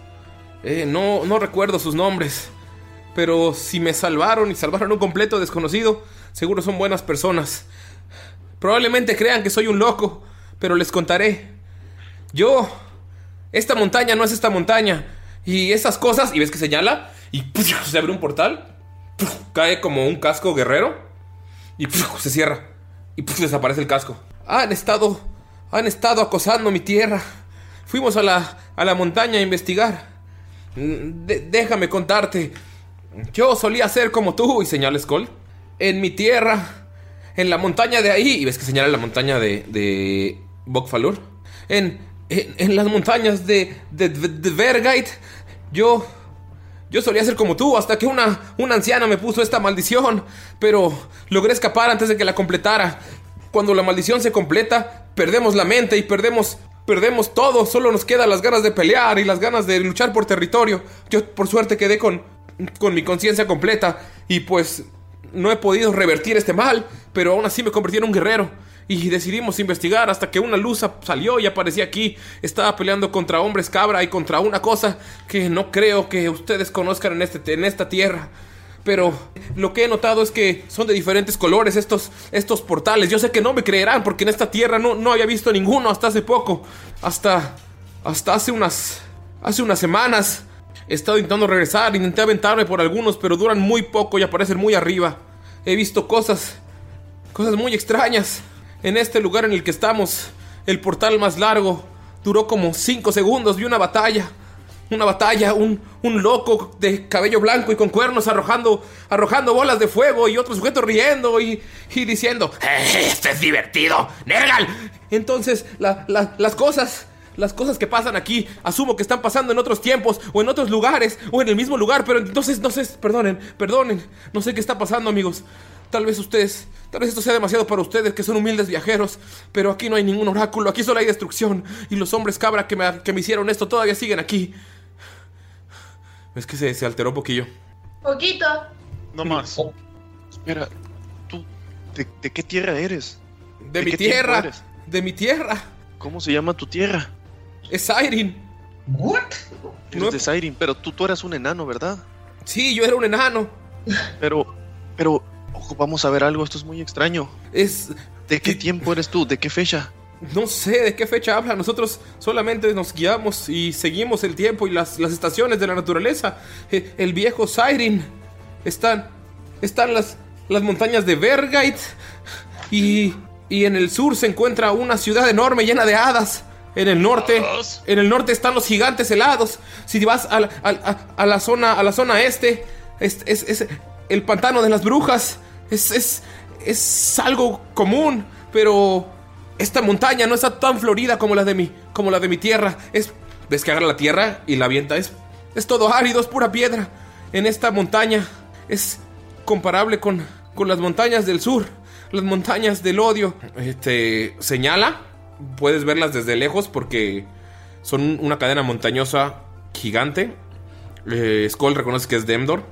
Eh, no, no recuerdo sus nombres. Pero si me salvaron y salvaron un completo desconocido, seguro son buenas personas. Probablemente crean que soy un loco, pero les contaré. Yo, esta montaña no es esta montaña. Y esas cosas, y ves que señala, y se abre un portal, cae como un casco guerrero, y se cierra, y desaparece el casco. Han estado, han estado acosando mi tierra. Fuimos a la, a la montaña a investigar. Déjame contarte. Yo solía ser como tú, y señala Skull. En mi tierra, en la montaña de ahí, y ves que señala la montaña de, de Bokfalur. En, en, las montañas de, de, de, Yo... Yo solía ser como tú hasta que una, una anciana me puso esta maldición, pero logré escapar antes de que la completara. Cuando la maldición se completa, perdemos la mente y perdemos perdemos todo, solo nos quedan las ganas de pelear y las ganas de luchar por territorio. Yo por suerte quedé con con mi conciencia completa y pues no he podido revertir este mal, pero aún así me convertí en un guerrero. Y decidimos investigar hasta que una luz salió y aparecía aquí. Estaba peleando contra hombres cabra y contra una cosa que no creo que ustedes conozcan en, este, en esta tierra. Pero lo que he notado es que son de diferentes colores estos, estos portales. Yo sé que no me creerán porque en esta tierra no, no había visto ninguno hasta hace poco. Hasta, hasta hace unas, hace unas semanas. He estado intentando regresar, intenté aventarme por algunos, pero duran muy poco y aparecen muy arriba. He visto cosas, cosas muy extrañas. En este lugar en el que estamos, el portal más largo duró como 5 segundos. Vi una batalla. Una batalla, un, un loco de cabello blanco y con cuernos arrojando, arrojando bolas de fuego y otro sujeto riendo y, y diciendo, "Eh, esto es divertido, Nergal. Entonces, la- la- las cosas, las cosas que pasan aquí, asumo que están pasando en otros tiempos o en otros lugares o en el mismo lugar, pero entonces, no sé, perdonen, perdonen, no sé qué está pasando, amigos. Tal vez ustedes, tal vez esto sea demasiado para ustedes que son humildes viajeros, pero aquí no hay ningún oráculo, aquí solo hay destrucción y los hombres cabra que me, que me hicieron esto todavía siguen aquí. Es que se, se alteró un poquillo. Poquito. No más. Espera, ¿tú de, de qué tierra eres? De mi tierra, eres? de mi tierra. ¿Cómo se llama tu tierra? Es Siren. ¿What? Eres de Siren, pero tú, tú eras un enano, ¿verdad? Sí, yo era un enano. Pero, pero, ojo, vamos a ver algo, esto es muy extraño. Es... ¿De qué tiempo eres tú? ¿De qué fecha? No sé de qué fecha habla. Nosotros solamente nos guiamos y seguimos el tiempo y las, las estaciones de la naturaleza. Eh, El viejo Siren. Están. Están las, las montañas de Vergait. Y. Y en el sur se encuentra una ciudad enorme llena de hadas. En el norte. En el norte están los gigantes helados. Si vas a la, a- a- a la zona. A la zona este. Es, es- es el pantano de las brujas. Es. es. es algo común. Pero. Esta montaña no está tan florida como la de mi, como la de mi tierra. Es, ves que agarra la tierra y la avienta. Es, es todo árido, es pura piedra. En esta montaña es comparable con, con las montañas del sur, las montañas del odio. Este señala, puedes verlas desde lejos porque son una cadena montañosa gigante. Eh, Skull reconoce que es Demdor.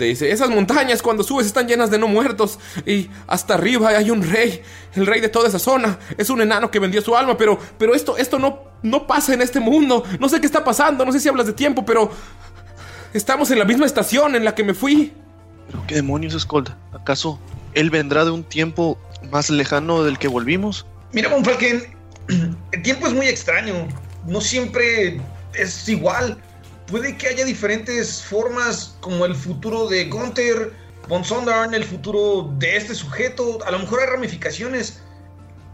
Te dice, esas montañas cuando subes están llenas de no muertos y hasta arriba hay un rey, el rey de toda esa zona. Es un enano que vendió su alma, pero, pero esto, esto no, no pasa en este mundo. No sé qué está pasando, no sé si hablas de tiempo, pero estamos en la misma estación en la que me fui. ¿Pero qué demonios, Skold? ¿Acaso él vendrá de un tiempo más lejano del que volvimos? Mira, Von Falken, el tiempo es muy extraño. No siempre es igual. Puede que haya diferentes formas, como el futuro de Gunther, Von Sondarn, el futuro de este sujeto. A lo mejor hay ramificaciones.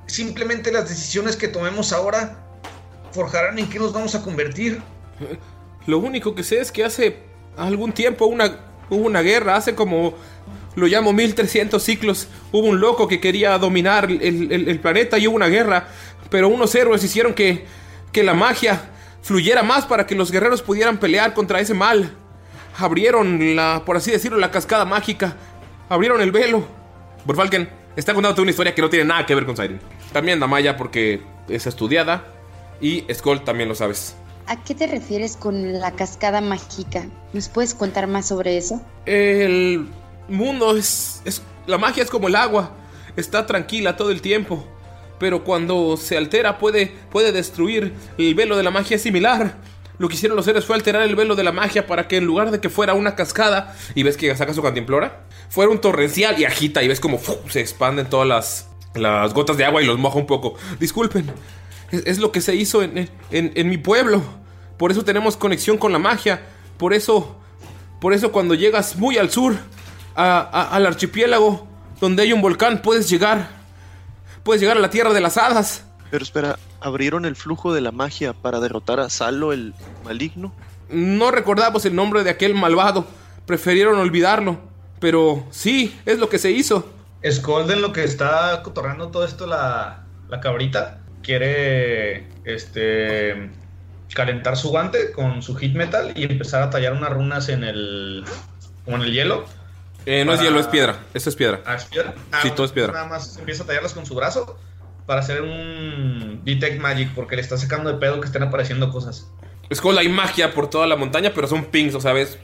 Simplemente las decisiones que tomemos ahora forjarán en qué nos vamos a convertir. Lo único que sé es que hace algún tiempo hubo una guerra, hace como, lo llamo 1300 ciclos, hubo un loco que quería dominar el, planeta y hubo una guerra, pero unos héroes hicieron que la magia fluyera más para que los guerreros pudieran pelear contra ese mal. Abrieron la, por así decirlo, la cascada mágica, abrieron el velo. Borfalken está contándote una historia que no tiene nada que ver con Siren. También Damaya porque es estudiada y Skull también lo sabes. ¿A qué te refieres con la cascada mágica? ¿Nos puedes contar más sobre eso? El mundo es, es- La magia es como el agua. Está tranquila todo el tiempo. Pero cuando se altera puede, puede destruir. El velo de la magia es similar. Lo que hicieron los seres fue alterar el velo de la magia para que en lugar de que fuera una cascada, y ves que saca su cantimplora, fuera un torrencial y agita y ves como se expanden todas las, las gotas de agua y los moja un poco. Disculpen, es, lo que se hizo en, en- en mi pueblo. Por eso tenemos conexión con la magia. Por eso por eso cuando llegas muy al sur, a- al archipiélago, donde hay un volcán, puedes llegar. Puedes llegar a la tierra de las hadas. Pero espera, ¿abrieron el flujo de la magia para derrotar a Salo el maligno? No recordamos el nombre de aquel malvado. Prefirieron olvidarlo. Pero sí, es lo que se hizo. Scold en lo que está cotorreando todo esto la, la cabrita quiere este calentar su guante con su hit metal y empezar a tallar unas runas en el. como en el hielo. Eh, no es hielo, es piedra. Eso es piedra. Ah, ¿es piedra? Sí, Ah, todo es piedra. Nada más empieza a tallarlas con su brazo para hacer un Detect Magic porque le está sacando de pedo que estén apareciendo cosas. Skull, hay magia por toda la montaña, pero son pings, o sea, ves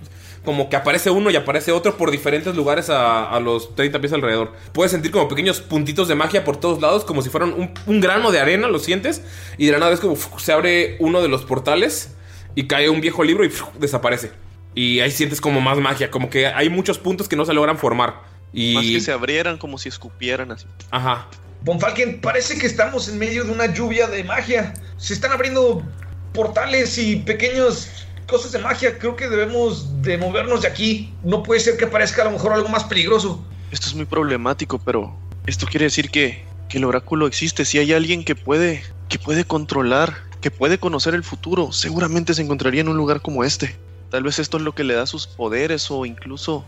como que aparece uno y aparece otro por diferentes lugares a, a los 30 pies alrededor. Puedes sentir como pequeños puntitos de magia por todos lados, como si fueran un, un grano de arena, lo sientes, y de la nada ves como se abre uno de los portales y cae un viejo libro y desaparece. Y ahí sientes como más magia, como que hay muchos puntos que no se logran formar. Y... Más que se abrieran como si escupieran así. Ajá. Bonfalken, parece que estamos en medio de una lluvia de magia. Se están abriendo portales y pequeñas cosas de magia. Creo que debemos de movernos de aquí. No puede ser que aparezca a lo mejor algo más peligroso. Esto es muy problemático, pero esto quiere decir que, que el oráculo existe. Si hay alguien que puede, que puede controlar, que puede conocer el futuro, seguramente se encontraría en un lugar como este. Tal vez esto es lo que le da sus poderes o incluso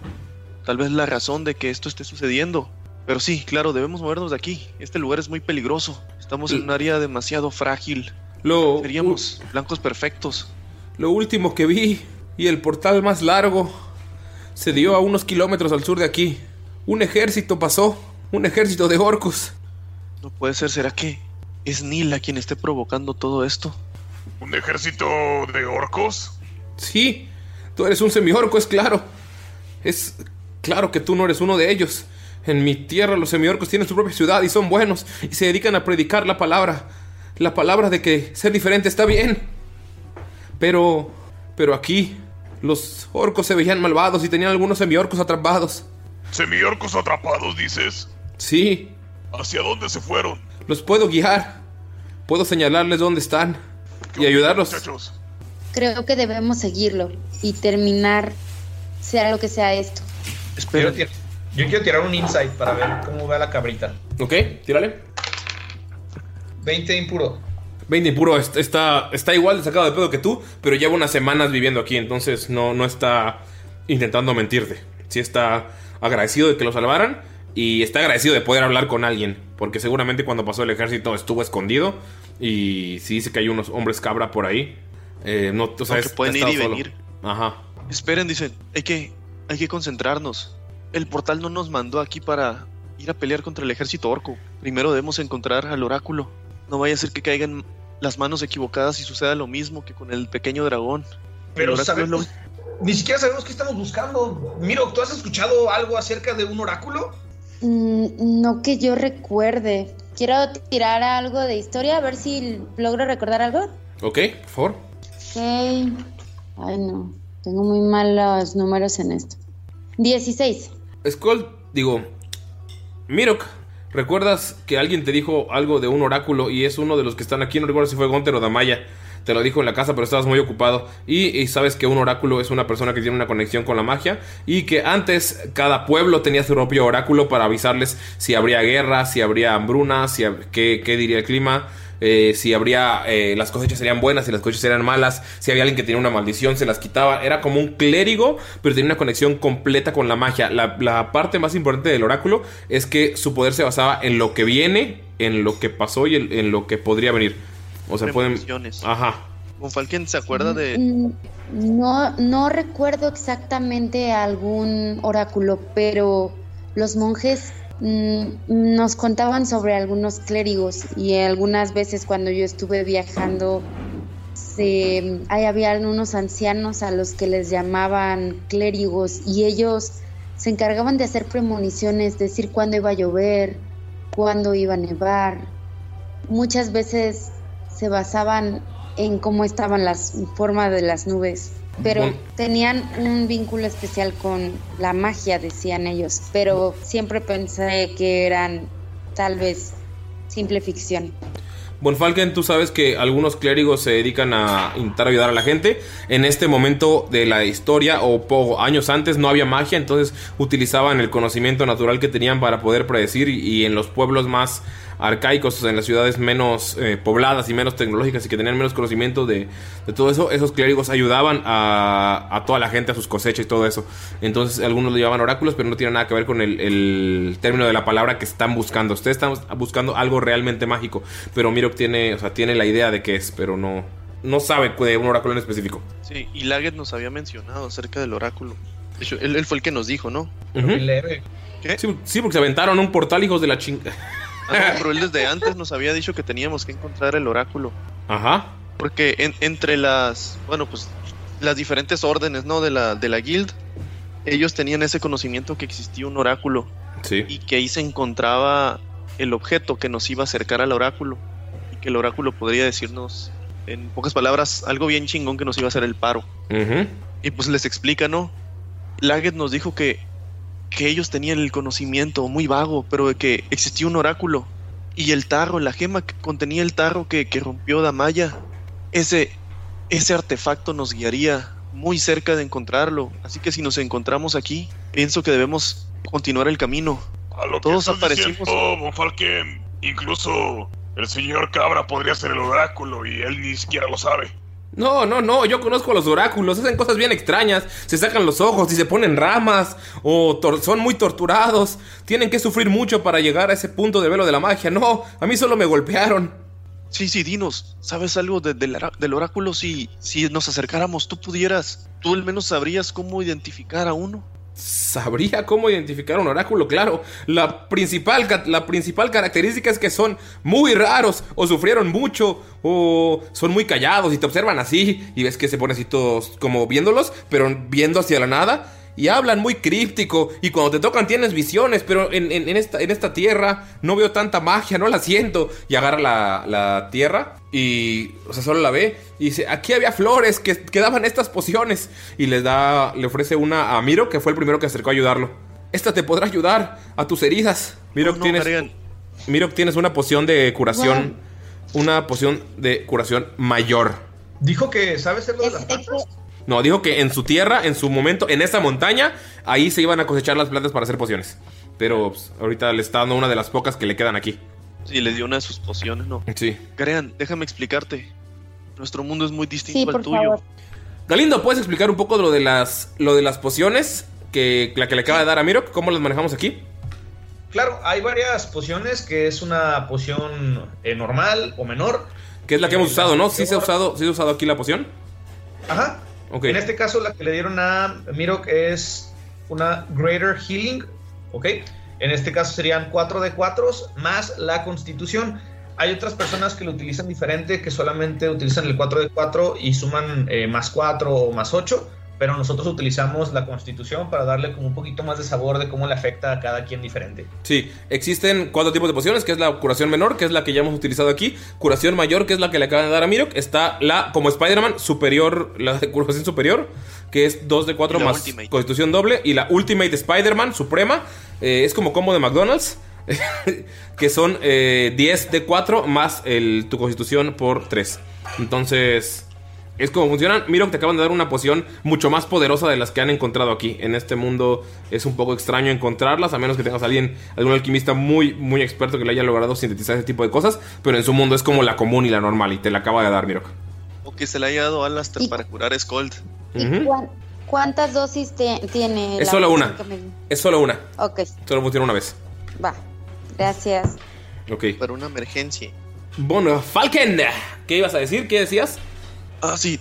tal vez la razón de que esto esté sucediendo. Pero sí, claro, debemos movernos de aquí. Este lugar es muy peligroso. Estamos en un área demasiado frágil. Lo, Seríamos blancos perfectos. Lo último que vi y el portal más largo se dio a unos kilómetros al sur de aquí. Un ejército pasó, un ejército de orcos. No puede ser, ¿será que es Nila quien esté provocando todo esto? ¿Un ejército de orcos? Sí, tú eres un semiorco, es claro. Es claro que tú no eres uno de ellos. En mi tierra los semiorcos tienen su propia ciudad y son buenos y se dedican a predicar la palabra. La palabra de que ser diferente está bien. Pero... Pero aquí los orcos se veían malvados y tenían algunos semiorcos atrapados. ¿Semiorcos atrapados, dices? Sí, ¿Hacia dónde se fueron? los puedo guiar. Puedo señalarles dónde están y ayudarlos. Muchachos, Creo que debemos seguirlo y terminar, sea lo que sea esto. Tir- Yo quiero tirar un insight para ver cómo va la cabrita. Ok, tírale. 20 impuro. 20 puro est- está, está igual de sacado de pedo que tú, pero lleva unas semanas viviendo aquí, entonces no, no está intentando mentirte. Sí está agradecido de que lo salvaran y está agradecido de poder hablar con alguien, porque seguramente cuando pasó el ejército estuvo escondido y sí dice que hay unos hombres cabra por ahí. Eh, no, o sea, es- pueden ir y solo. venir. Ajá. Esperen, dicen, hay que, hay que concentrarnos. El portal no nos mandó aquí para ir a pelear contra el ejército orco. Primero debemos encontrar al oráculo. No vaya a ser que caigan las manos equivocadas y suceda lo mismo que con el pequeño dragón. Pero lo- sabemos, ni siquiera sabemos qué estamos buscando. Miro, ¿tú has escuchado algo acerca de un oráculo? Mm, No que yo recuerde. Quiero tirar algo de historia, a ver si logro recordar algo. Ok, por favor. Ay, no. Tengo muy malos números en esto. 16. Skull, digo, Mirok, ¿recuerdas que alguien te dijo algo de un oráculo y es uno de los que están aquí? No recuerdo si fue Gunter o Damaya. Te lo dijo en la casa, pero estabas muy ocupado. Y, sabes que un oráculo es una persona que tiene una conexión con la magia. Y que antes cada pueblo tenía su propio oráculo para avisarles si habría guerra, si habría hambruna, si qué diría el clima. Eh, si habría eh, las cosechas serían buenas, si las cosechas serían malas, si había alguien que tenía una maldición, se las quitaba. Era como un clérigo, pero tenía una conexión completa con la magia. La, la parte más importante del oráculo es que su poder se basaba en lo que viene, en lo que pasó y en, en lo que podría venir. O sea, pueden. Ajá. Von Falken se acuerda de... Mm, No, no recuerdo exactamente algún oráculo, pero los monjes nos contaban sobre algunos clérigos y algunas veces cuando yo estuve viajando se, ahí había unos ancianos a los que les llamaban clérigos y ellos se encargaban de hacer premoniciones, decir cuándo iba a llover, cuándo iba a nevar. Muchas veces se basaban en cómo estaban las formas de las nubes, pero Bueno. tenían un vínculo especial con la magia, decían ellos, pero siempre pensé que eran tal vez simple ficción. Bonfalken, tú sabes que algunos clérigos se dedican a intentar ayudar a la gente. En este momento de la historia o po- años antes no había magia, entonces utilizaban el conocimiento natural que tenían para poder predecir y, y en los pueblos más arcaicos, o sea, en las ciudades menos eh, pobladas y menos tecnológicas y que tenían menos conocimiento de, de todo eso, esos clérigos ayudaban a, a toda la gente a sus cosechas y todo eso. Entonces algunos lo llamaban oráculos, pero no tiene nada que ver con el, el término de la palabra que están buscando. Ustedes están buscando algo realmente mágico, pero Mirok tiene, o sea, tiene la idea de qué es, pero no, no sabe de un oráculo en específico. Sí, y Laget nos había mencionado acerca del oráculo. De hecho, él, él fue el que nos dijo, ¿no? Ujú. Sí, sí, porque se aventaron un portal, hijos de la ching... Ah, pero él desde antes nos había dicho que teníamos que encontrar el oráculo. Ajá. Porque en- entre las, bueno, pues las diferentes órdenes, ¿no? De la, de la guild, ellos tenían ese conocimiento que existía un oráculo Sí. y que ahí se encontraba el objeto que nos iba a acercar al oráculo y que el oráculo podría decirnos, en pocas palabras, algo bien chingón que nos iba a hacer el paro. Ujú. Y pues les explica, ¿no? Laget nos dijo que, que ellos tenían el conocimiento muy vago, pero de que existía un oráculo. Y el tarro, la gema que contenía el tarro que, que rompió Damaya, ese, ese artefacto nos guiaría muy cerca de encontrarlo. Así que si nos encontramos aquí, pienso que debemos continuar el camino. A lo que Todos estás aparecimos. diciendo, incluso el señor Cabra podría ser el oráculo y él ni siquiera lo sabe. No, no, no, yo conozco a los oráculos, hacen cosas bien extrañas, se sacan los ojos y se ponen ramas, o son muy torturados, tienen que sufrir mucho para llegar a ese punto de velo de la magia. No, a mí solo me golpearon. Sí, sí, dinos, ¿sabes algo del oráculo? Si, si nos acercáramos, tú pudieras, tú al menos sabrías cómo identificar a uno. Sabría cómo identificar un oráculo, claro. La principal, la principal característica es que son muy raros, o sufrieron mucho, o son muy callados y te observan así, y ves que se ponen así todos como viéndolos, pero viendo hacia la nada. Y hablan muy críptico, y cuando te tocan tienes visiones, pero en, en- en esta, en esta tierra no veo tanta magia, no la siento. Y agarra la, la tierra y, o sea, solo la ve y dice, aquí había flores que, que daban estas pociones. Y le da, le ofrece una a Miro, que fue el primero que se acercó a ayudarlo. Esta te podrá ayudar a tus heridas. Miro, no, tienes. Miro, tienes una poción de curación, una poción de curación mayor. Dijo que sabe hacer lo de las plantas. No, dijo que en su tierra, en su momento, en esa montaña, ahí se iban a cosechar las plantas para hacer pociones. Pero pues, ahorita le está dando una de las pocas que le quedan aquí. Sí, le dio una de sus pociones, ¿no? Sí. Garean, déjame explicarte. Nuestro mundo es muy distinto Sí, al por tuyo. favor. Galindo, ¿puedes explicar un poco de lo de las, lo de las pociones que la que le acaba de dar a Miro? ¿Cómo las manejamos aquí? Claro, hay varias pociones que es una poción eh, normal o menor. Que es la que hemos usado, ¿no? ¿Sí se ha usado, sí se ha usado aquí la poción? Ajá. En este caso, la que le dieron a Mirok es una Greater Healing. ¿Ok? En este caso serían 4 de 4 más la Constitución. Hay otras personas que lo utilizan diferente, que solamente utilizan el 4 de 4 y suman eh, más 4 o más 8. Pero nosotros utilizamos la Constitución para darle como un poquito más de sabor de cómo le afecta a cada quien diferente. Sí, existen cuatro tipos de pociones, que es la curación menor, que es la que ya hemos utilizado aquí, curación mayor, que es la que le acaban de dar a Mirok, está la, como Spider-Man, superior, la de curación superior, que es 2 de 4 Y la más Ultimate. constitución doble, y la Ultimate Spider-Man, suprema, eh, es como combo de McDonald's, que son eh, 10 de 4 más el, tu constitución por 3. Entonces... Es como funcionan. Miro que te acaban de dar una poción mucho más poderosa de las que han encontrado aquí. En este mundo es un poco extraño encontrarlas, a menos que tengas a alguien, algún alquimista muy, muy experto que le haya logrado sintetizar ese tipo de cosas. Pero en su mundo es como la común y la normal, y te la acaba de dar, Mirok. O que se le haya dado a Alastair para curar a. ¿Cuán- ¿Cuántas dosis te- tiene? Es la solo una. me- Es solo una. Ok, Solo funciona una vez. va. Gracias. Ok. Para una emergencia. Bueno, Falken, ¿qué ibas a decir? ¿Qué decías? Ah, sí.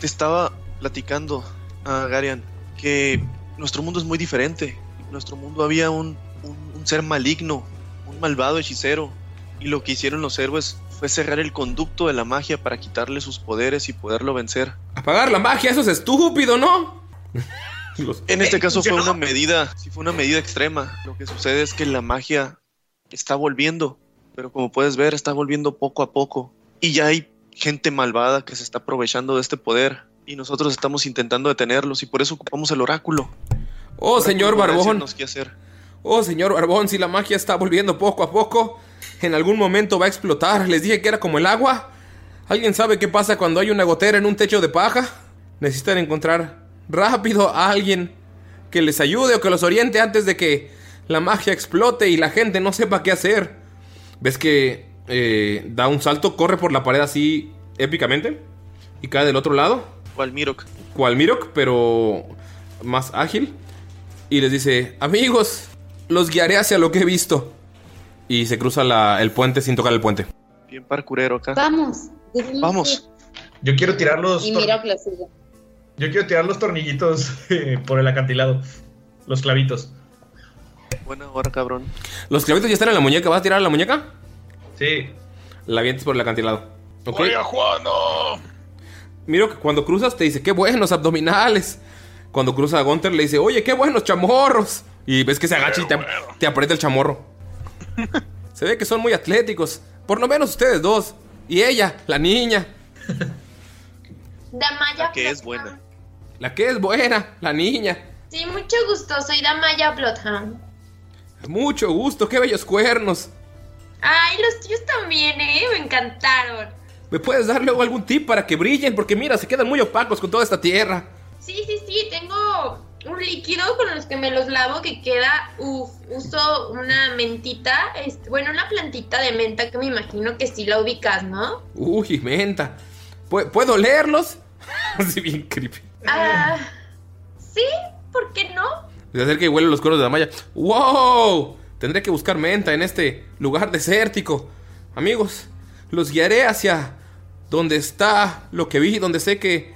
Te estaba platicando, a Garian, que nuestro mundo es muy diferente. En nuestro mundo había un, un- un ser maligno, un malvado hechicero. Y lo que hicieron los héroes fue cerrar el conducto de la magia para quitarle sus poderes y poderlo vencer. Apagar la magia, eso es estúpido, ¿no? Los- En este caso fue una medida, sí fue una medida extrema. Lo que sucede es que la magia está volviendo, pero como puedes ver, está volviendo poco a poco. Y ya hay gente malvada que se está aprovechando de este poder. Y nosotros estamos intentando detenerlos y por eso ocupamos el oráculo. Oh, señor Barbón. qué hacer. Oh, señor Barbón, si la magia está volviendo poco a poco, en algún momento va a explotar. Les dije que era como el agua. ¿Alguien sabe qué pasa cuando hay una gotera en un techo de paja? Necesitan encontrar rápido a alguien que les ayude o que los oriente antes de que la magia explote y la gente no sepa qué hacer. ¿Ves que eh, da un salto, corre por la pared así épicamente y cae del otro lado? ¿Cuál Mirok? cual Mirok, pero más ágil. Y les dice, amigos, los guiaré hacia lo que he visto. Y se cruza la- el puente sin tocar el puente. Bien parkurero acá. Vamos. Vamos. Yo quiero tirar los. Y lo sigue. Yo quiero tirar los tornillitos eh, por el acantilado. Los clavitos. Buena hora, cabrón. Los clavitos ya están en la muñeca. ¿Vas a tirar la muñeca? Sí. La avientes por el acantilado. Ok. ¡Oye, Juano! Miro que cuando cruzas te dice, qué buenos abdominales. Cuando cruza a Gunter le dice, oye, qué buenos chamorros. Y ves que se agacha y te, te aprieta el chamorro. se ve que son muy atléticos. Por lo menos ustedes dos. Y ella, la niña. Damaya Que es buena. La que es buena, la niña. Sí, mucho gusto, soy Damaya Bloodhound. Mucho gusto, qué bellos cuernos. Ay, los tuyos también, ¿eh? Me encantaron. ¿Me puedes dar luego algún tip para que brillen? Porque mira, se quedan muy opacos con toda esta tierra. Sí, sí, sí, tengo un líquido con los que me los lavo que queda, uff, uso una mentita, este, bueno, una plantita de menta que me imagino que sí la ubicas, ¿no? Uy, menta. ¿Pu- ¿Puedo leerlos? Así bien creepy. Ah, sí, ¿por qué no? Se acerca y huele los cuernos de la malla. ¡Wow! Tendré que buscar menta en este lugar desértico. Amigos, los guiaré hacia donde está lo que vi, donde sé que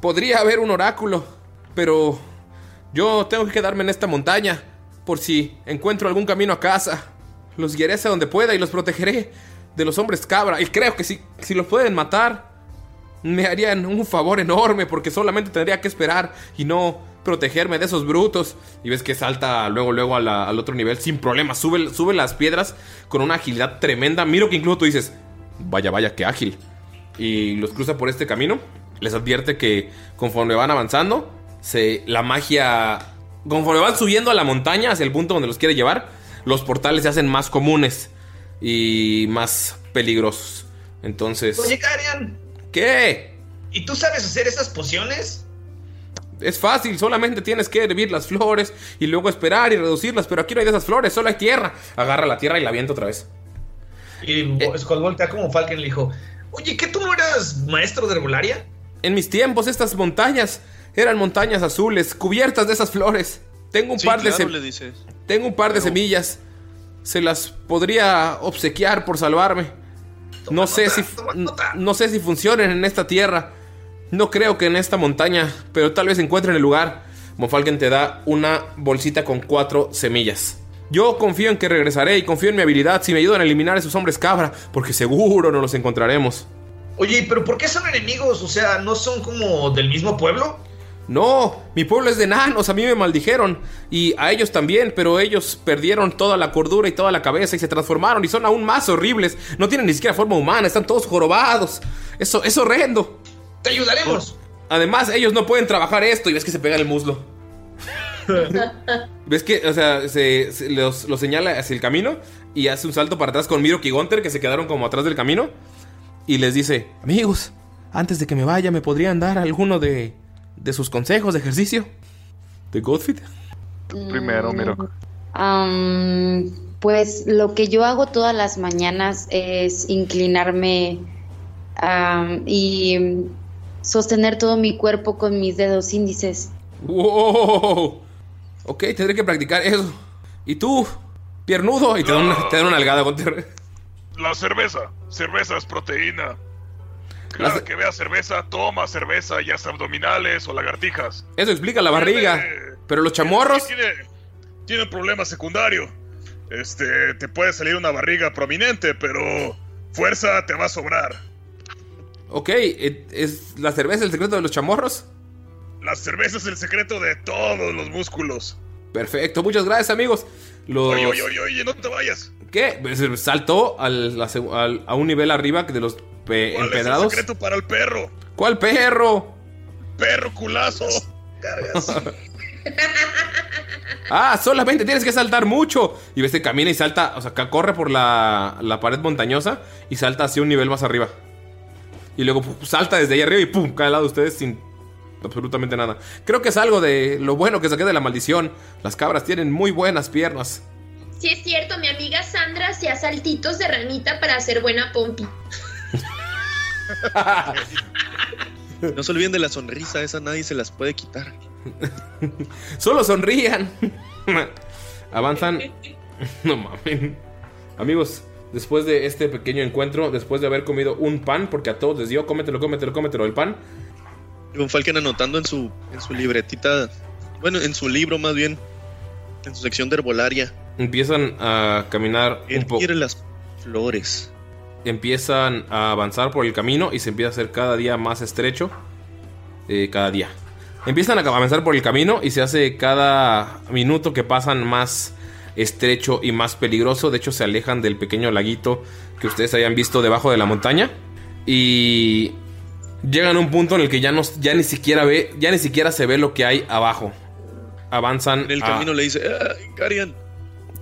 podría haber un oráculo. Pero yo tengo que quedarme en esta montaña por si encuentro algún camino a casa. Los guiaré hacia donde pueda y los protegeré de los hombres cabra. Y creo que si, si los pueden matar, me harían un favor enorme porque solamente tendría que esperar y no protegerme de esos brutos. Y ves que salta luego, luego a la- al otro nivel sin problema. Sube, sube las piedras con una agilidad tremenda. Miro que incluso tú dices, vaya, vaya, qué ágil. Y los cruza por este camino. Les advierte que conforme van avanzando, se, la magia... Conforme van subiendo a la montaña hacia el punto donde los quiere llevar, los portales se hacen más comunes y más peligrosos. Entonces... Oye, Karian, ¿Qué? ¿y tú sabes hacer esas pociones? Es fácil, solamente tienes que hervir las flores y luego esperar y reducirlas, pero aquí no hay de esas flores, solo hay tierra. Agarra la tierra y la avienta otra vez. Y Skull voltea como Falcon y le dijo: Oye, ¿qué tú no eras maestro de herbolaria? En mis tiempos estas montañas eran montañas azules, cubiertas de esas flores. Tengo un Sí, par de le dices. tengo un par de semillas. Se las podría obsequiar por salvarme. No sé si no sé si funcionen en esta tierra. No creo que en esta montaña, pero tal vez encuentren el lugar. Monfalken te da una bolsita con cuatro semillas. Yo confío en que regresaré y confío en mi habilidad si me ayudan a eliminar a esos hombres cabra, porque seguro no los encontraremos. Oye, ¿pero por qué son enemigos? O sea, ¿no son como del mismo pueblo? No, mi pueblo es de enanos, a mí me maldijeron. Y a ellos también, pero ellos perdieron toda la cordura y toda la cabeza y se transformaron y son aún más horribles. No tienen ni siquiera forma humana, están todos jorobados. Eso es horrendo. Te ayudaremos. Además, ellos no pueden trabajar esto y ves que se pega en el muslo. ¿Ves que, o sea, se, se- los, los señala hacia el camino y hace un salto para atrás con Miro y Gunter que se quedaron como atrás del camino? Y les dice, amigos, antes de que me vaya, ¿me podrían dar alguno de, de sus consejos de ejercicio? ¿De Godfit? Primero, miro. Pues lo que yo hago todas las mañanas es inclinarme y sostener todo mi cuerpo con mis dedos índices. ¡Wow! Ok, tendré que practicar eso. ¿Y tú? Piernudo. Y te dan una, te dan una algada, Gunter. La cerveza. Cerveza es proteína. Cada que vea cerveza, toma cerveza, ya sea abdominales o lagartijas. Eso explica la barriga. Pero los chamorros... Tiene, tiene un problema secundario. Este, te puede salir una barriga prominente, pero fuerza te va a sobrar. Ok, eh, ¿es la cerveza el secreto de los chamorros? La cerveza es el secreto de todos los músculos. Perfecto, muchas gracias amigos. Los... Oye, oye, oye, oye, no te vayas. ¿Qué? Pues, Saltó al- a un nivel arriba de los pe- ¿Cuál es el empedrados. secreto para el perro? ¿Cuál perro? Perro culazo. Ah, solamente tienes que saltar mucho. Y ves que camina y salta, o sea, que corre por la, la pared montañosa y salta hacia un nivel más arriba. Y luego pum, salta desde ahí arriba y pum, cae al lado de ustedes sin absolutamente nada. Creo que es algo de lo bueno que saqué de la maldición. Las cabras tienen muy buenas piernas. Sí es cierto, mi amiga Sandra hacía saltitos de ranita para hacer buena pompi. No se olviden de la sonrisa, esa nadie se las puede quitar. Solo sonrían. Avanzan. No mames. Amigos, después de este pequeño encuentro, después de haber comido un pan, porque a todos les dio, cómetelo, cómetelo, cómetelo, el pan. Von Falken anotando en su, en su libretita, bueno, en su libro más bien, en su sección de herbolaria. Empiezan a caminar Él un poco. quiere las flores. Empiezan a avanzar por el camino y se empieza a hacer cada día más estrecho. eh, cada día. Empiezan a avanzar por el camino y se hace cada minuto que pasan más estrecho y más peligroso. De hecho, se alejan del pequeño laguito que ustedes habían visto debajo de la montaña. Y llegan a un punto en el que ya, no, ya ni siquiera ve, ya ni siquiera se ve lo que hay abajo. Avanzan. En el a- camino le dice, "Ay, Garian,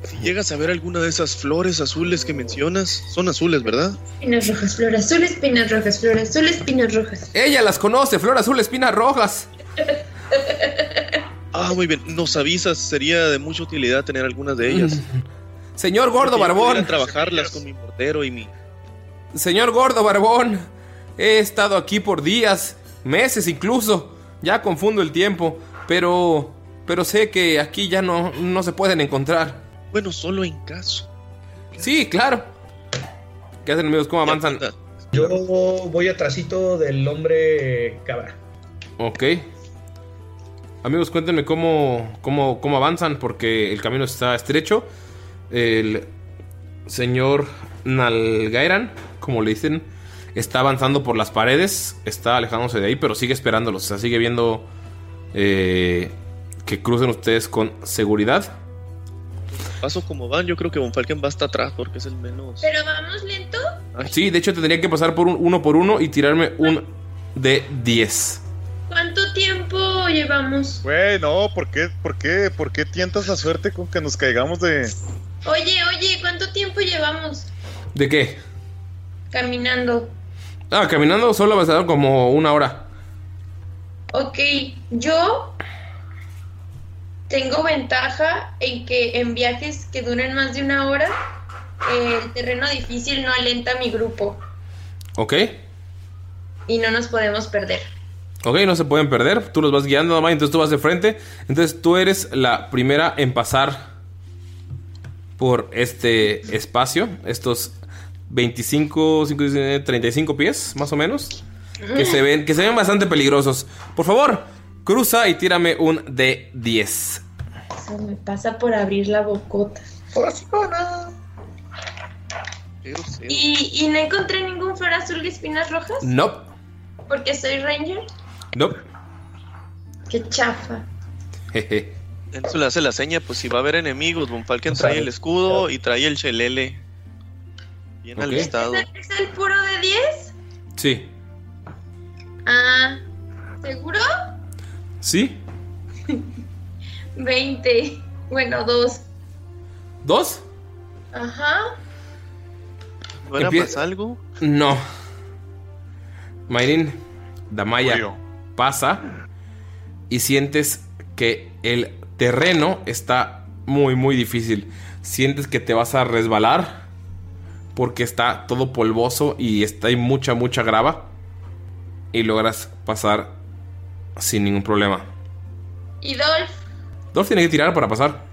si llegas a ver alguna de esas flores azules que mencionas, son azules, ¿verdad? Espinas rojas, flor azul, espinas rojas, flor azul, espinas rojas. Ella las conoce, flor azul, espinas rojas. Ah, muy bien, nos avisas, sería de mucha utilidad tener algunas de ellas. Señor gordo Porque barbón. trabajarlas con mi mortero y mi... Señor gordo barbón, he estado aquí por días, meses incluso. Ya confundo el tiempo, pero pero sé que aquí ya no no se pueden encontrar. Bueno, solo en caso. Sí, claro. ¿Qué hacen amigos? ¿Cómo avanzan? Yo voy atrásito del hombre cabra. Ok. Amigos, cuéntenme cómo, cómo, cómo avanzan, porque el camino está estrecho. El señor Nalgairan, como le dicen, está avanzando por las paredes, está alejándose de ahí, pero sigue esperándolos. O sea, sigue viendo eh, que crucen ustedes con seguridad. Paso como van, yo creo que Von Falken va hasta atrás porque es el menos... Pero vamos lento. Sí, de hecho tendría que pasar por un, uno por uno y tirarme un de 10. ¿Cuánto tiempo llevamos? Güey, no, ¿por qué, por qué, por qué tientas la suerte con que nos caigamos de... Oye, oye, ¿cuánto tiempo llevamos ¿De qué? caminando? Ah, caminando solo va a estar como una hora. Ok, yo tengo ventaja en que en viajes que duren más de una hora, eh, el terreno difícil no alenta a mi grupo ¿Ok? y no nos podemos perder. Ok, no se pueden perder. Tú los vas guiando nada más, entonces tú vas de frente. Entonces tú eres la primera en pasar por este espacio. Estos 25, 5, 19, 35 pies, más o menos. Que se ven, que se ven bastante peligrosos. Por favor, cruza y tírame un de 10. Eso me pasa por abrir la bocota. ¿Y, y no encontré ningún flor azul de espinas rojas? Nope, Porque soy ranger. Nope. Qué chafa. Jeje. Entonces le hace la seña, pues si va a haber enemigos, Von Falken trae el escudo y trae el chelele. Bien alistado. ¿Es el puro de 10? Sí. Ah, ¿seguro? ¿Sí? 20. Bueno, dos. ¿Dos? Ajá. ¿No era Empie- más algo? No. Mayrin, Damaya pasa y sientes que el terreno está muy, muy difícil. Sientes que te vas a resbalar porque está todo polvoso y está hay mucha, mucha grava. Y logras pasar sin ningún problema. ¿Y Dolph? Dolph tiene que tirar para pasar.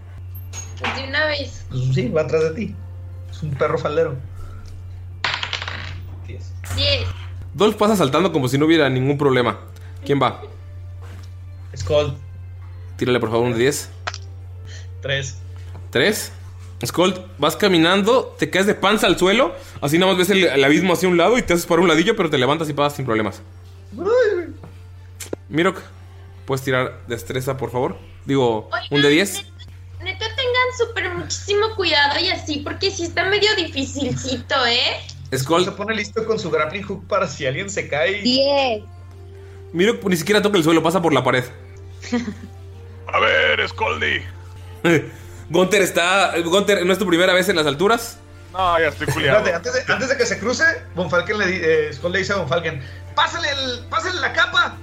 Pues de una vez. Pues sí, va atrás de ti. Es un perro faldero. 10. Dolph pasa saltando como si no hubiera ningún problema. ¿Quién va? Skull, Tírale por favor un de 10. 3. Tres. Skold, vas caminando, te caes de panza al suelo, así nada más ves el, el abismo hacia un lado y te haces para un ladillo, pero te levantas y pasas sin problemas. Mirok, ¿puedes tirar destreza, por favor? Digo, un de 10. Neta, tengan súper muchísimo cuidado y así, porque sí está medio dificilcito, ¿eh? Skull. Se pone listo con su grappling hook para si alguien se cae. 10. Mirok ni siquiera toca el suelo, pasa por la pared. A ver, Scoldy. Gunter está. Gunter, ¿no es tu primera vez en las alturas? No, ya estoy Espérate, antes, de, antes de que se cruce, Von Falken le, di- eh, Skull le dice a Von Falken: ¡Pásale, el, pásale la capa!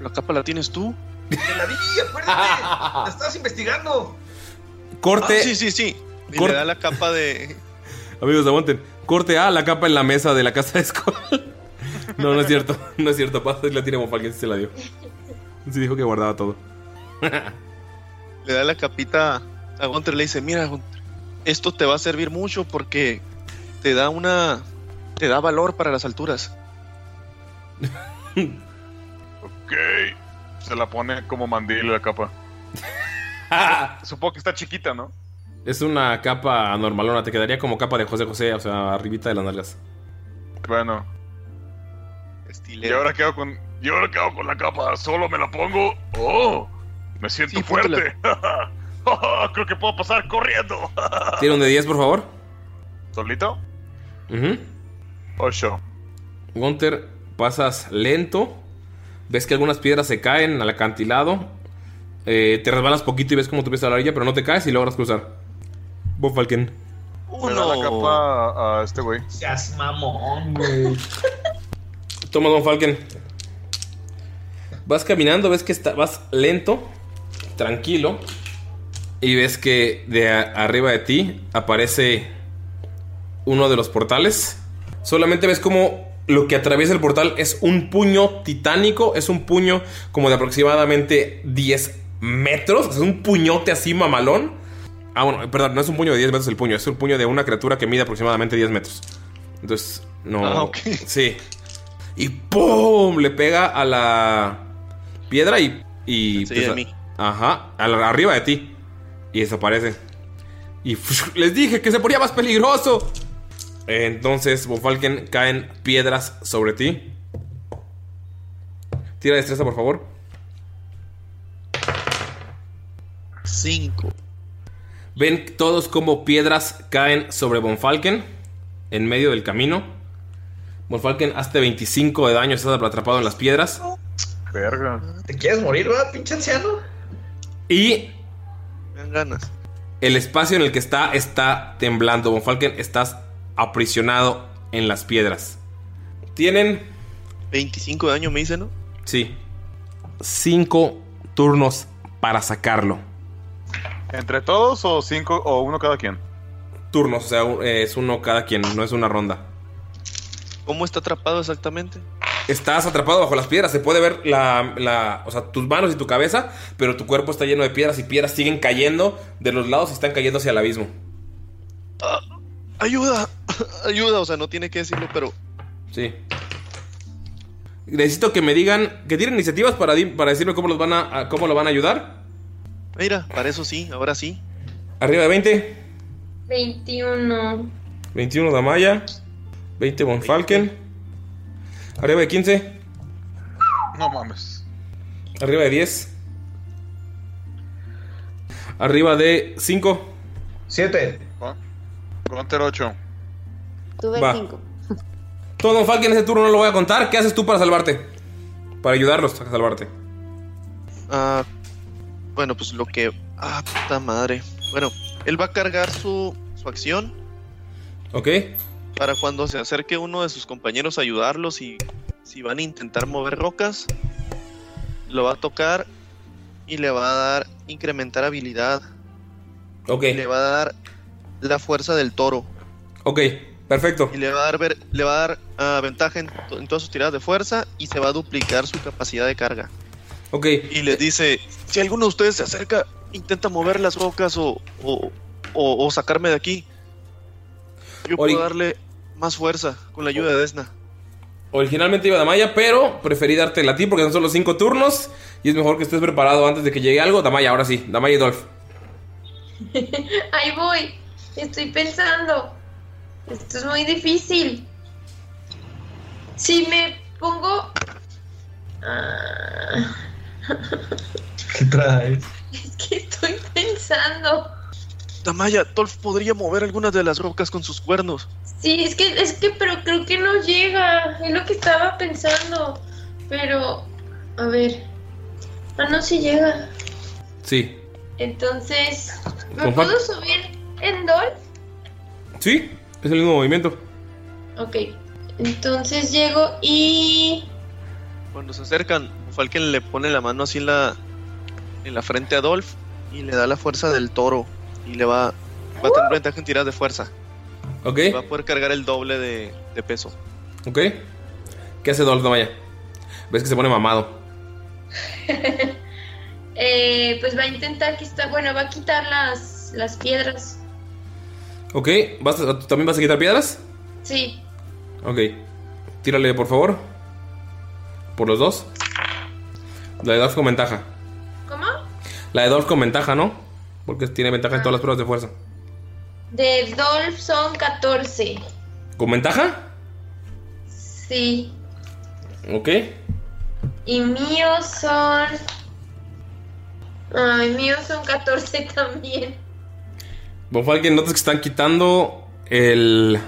¿La capa la tienes tú? ¡Te la di, acuérdate! ¡La estabas investigando! Corte. Ah, sí, sí, sí. Y Cor- le da la capa de... Amigos, aguanten. Corte A, la capa en la mesa de la casa de Skull. No, no es cierto. No es cierto. Pasa y la tiene Monfalken, se la dio. Sí dijo que guardaba todo. Le da la capita a Gunter, le dice, mira Gunter, esto te va a servir mucho porque te da una. te da valor para las alturas. Ok. Se la pone como mandil la capa. Supongo que está chiquita, ¿no? Es una capa normalona, te quedaría como capa de José José, o sea, arribita de las nalgas. Bueno. Y ahora quedo con. Y ahora quedo con la capa. Solo me la pongo. ¡Oh! Me siento fuerte. Creo que puedo pasar corriendo. Tira un de 10, por favor. ¿Solito? Ujú. 8. Gunter, pasas lento. Ves que algunas piedras se caen al acantilado. Eh, te resbalas poquito y ves cómo tú ves a la orilla, pero no te caes y logras cruzar. Bob Falken. Me da la capa a este güey. Seas mamón, güey. Toma, Don Falken. Vas caminando, ves que está, vas lento, tranquilo. Y ves que de arriba de ti aparece uno de los portales. Solamente ves como lo que atraviesa el portal es un puño titánico. Es un puño como de aproximadamente 10 metros. Es un puñote así mamalón. Ah, bueno, perdón, no es un puño de 10 metros el puño. Es un puño de una criatura que mide aproximadamente 10 metros. Entonces, no. Ah. Sí. Y ¡pum! Le pega a la piedra y. y Sí, a- mí. Ajá, a la- arriba de ti. Y desaparece. Y les dije que se ponía más peligroso. Entonces, Bofalken caen piedras sobre ti. Tira destreza, por favor. Cinco. Ven todos como piedras caen sobre Bonfalken en medio del camino. Bonfalken, hazte 25 de daño, estás atrapado en las piedras. Verga. ¿Te quieres morir, va, pinche anciano? Y Me dan ganas. el espacio en el que está está temblando. Bonfalken, estás aprisionado en las piedras. Tienen, 25 de daño me dice, ¿no? sí, 5 turnos para sacarlo. ¿Entre todos o cinco o uno cada quien? Turnos, o sea, es uno cada quien, no es una ronda. ¿Cómo está atrapado exactamente? Estás atrapado bajo las piedras, se puede ver la, la- o sea, tus manos y tu cabeza, pero tu cuerpo está lleno de piedras y piedras siguen cayendo de los lados y están cayendo hacia el abismo. ¡Ayuda! ¡Ayuda! O sea, no tiene que decirlo, pero. Sí. Necesito que me digan, que tienen iniciativas para, para decirme cómo, los van a, a- cómo lo van a ayudar. Mira, para eso sí, ahora sí. Arriba de 20, 21. 21 Damaya, 20 Bonfalken, arriba de 15, No mames. arriba de 10, arriba de 5. 7. Gunter 8. Tuve Va. cinco. Todo Don Falken ese turno no lo voy a contar. ¿Qué haces tú para salvarte? Para ayudarlos a salvarte. Ah, bueno, pues lo que. Ah, puta madre. Bueno, él va a cargar su, su acción ¿Ok? Para cuando se acerque uno de sus compañeros a ayudarlos y si van a intentar mover rocas, lo va a tocar y le va a dar incrementar habilidad. Ok. Le va a dar la fuerza del toro. Ok, perfecto. Y le va a dar, ver- le va a dar ah, ventaja en, to- en todas sus tiradas de fuerza y se va a duplicar su capacidad de carga. Ok. Y les dice, si alguno de ustedes se acerca, intenta mover las rocas o, o, o- o sacarme de aquí. Yo Ori- puedo darle más fuerza con la ayuda de Desna. Originalmente iba Damaya, pero preferí dártela a ti porque son solo 5 turnos. Y es mejor que estés preparado antes de que llegue algo. Damaya, ahora sí. Damaya y Dolph. Ahí voy. Estoy pensando. Esto es muy difícil. Si me pongo. Ah, ¿Qué traes? es que estoy pensando. Tamaya, Dolph podría mover algunas de las rocas con sus cuernos. Sí, es que, es que, pero creo que no llega. Es lo que estaba pensando. Pero, a ver. Ah, no, sí llega. Sí. Entonces, ¿me puedo subir en Dolph? Sí, es el mismo movimiento. Ok. Entonces llego y. Cuando se acercan, Falken le pone la mano así en la, en la frente a Dolph y le da la fuerza del toro. Y le va, va a tener ventaja en tiradas de fuerza. Ok. Va a poder cargar el doble de, de peso. Ok. ¿Qué hace Dolph Damaya? Ves que se pone mamado. Eh, pues va a intentar quitar. Bueno, va a quitar las, las piedras. Ok. ¿Vas a- ¿También vas a quitar piedras? Sí. Ok. Tírale, por favor. Por los dos. La de Dolph con ventaja. ¿Cómo? La de Dolph con ventaja, ¿no? Porque tiene ventaja en todas las pruebas de fuerza. De Dolph son 14. ¿Con ventaja? Sí. Ok. Y míos son. Ay, míos son 14 también. Von Falken, notas que están quitando el,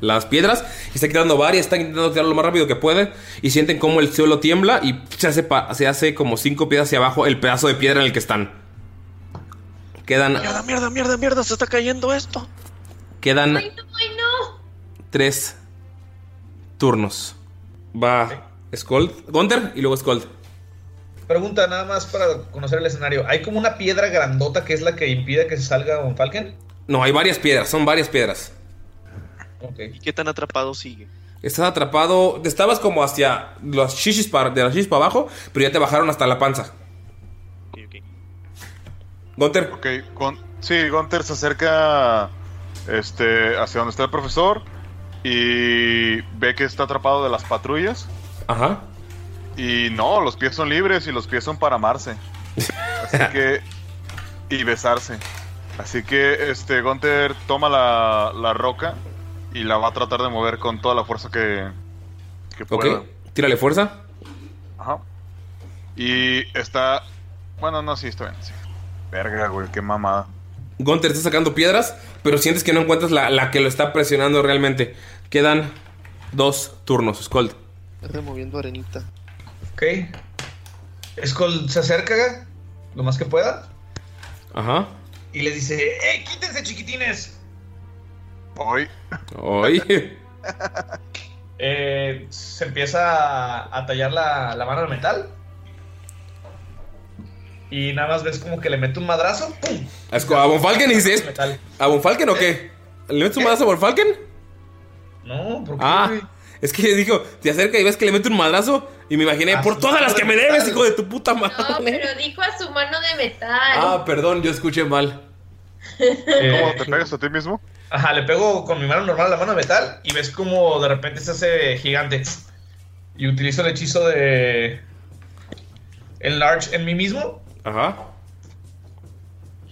las piedras. Y están quitando varias. Están intentando tirarlo lo más rápido que pueden. Y sienten como el suelo tiembla. Y se hace, se hace como cinco piedras hacia abajo el pedazo de piedra en el que están. Quedan, Mierda, mierda, mierda, mierda, se está cayendo esto. quedan Ay, no. tres turnos. Va Skold, Gunter y luego Skold. Pregunta nada más para conocer el escenario. ¿Hay como una piedra grandota que es la que impide que se salga un Falken? No, hay varias piedras, son varias piedras. ¿Y qué tan atrapado sigue? Estás atrapado. Estabas como hacia los shishis para, de las shishis para abajo, pero ya te bajaron hasta la panza. Gunter. Ok, sí, Gunter se acerca este, hacia donde está el profesor y ve que está atrapado de las patrullas. Ajá. Y no, los pies son libres y los pies son para amarse. Así que. Y besarse. Así que este Gunter toma la, la roca y la va a tratar de mover con toda la fuerza que, que Ok, pueda. tírale fuerza. Ajá. Y está. Bueno, no, sí, está bien. Sí. Verga, güey, qué mamada. Gunter está sacando piedras, pero sientes que no encuentras la, la que lo está presionando realmente. Quedan dos turnos. Está removiendo arenita. Ok. Skull se acerca lo más que pueda Ajá. y les dice: ¡Eh, quítense, chiquitines! Hoy. Hoy. Eh, se empieza a, a tallar la, la mano de metal. Y nada más ves como que le mete un madrazo. ¡Pum! ¿A Von Falken dices? ¿A Von Falken o qué? ¿Le metes un madrazo a Von Falken? No, ¿por qué, Ah, es que dijo, te acerca y ves que le mete un madrazo. Y me imaginé, A por todas las que me de debes, hijo de tu puta madre. No, pero dijo a su mano de metal. Ah, perdón, yo escuché mal. ¿Cómo te pegas a ti mismo? Ajá, le pego con mi mano normal la mano de metal y ves como de repente se hace gigante. Y utilizo el hechizo de. Enlarge en mí mismo. Ajá.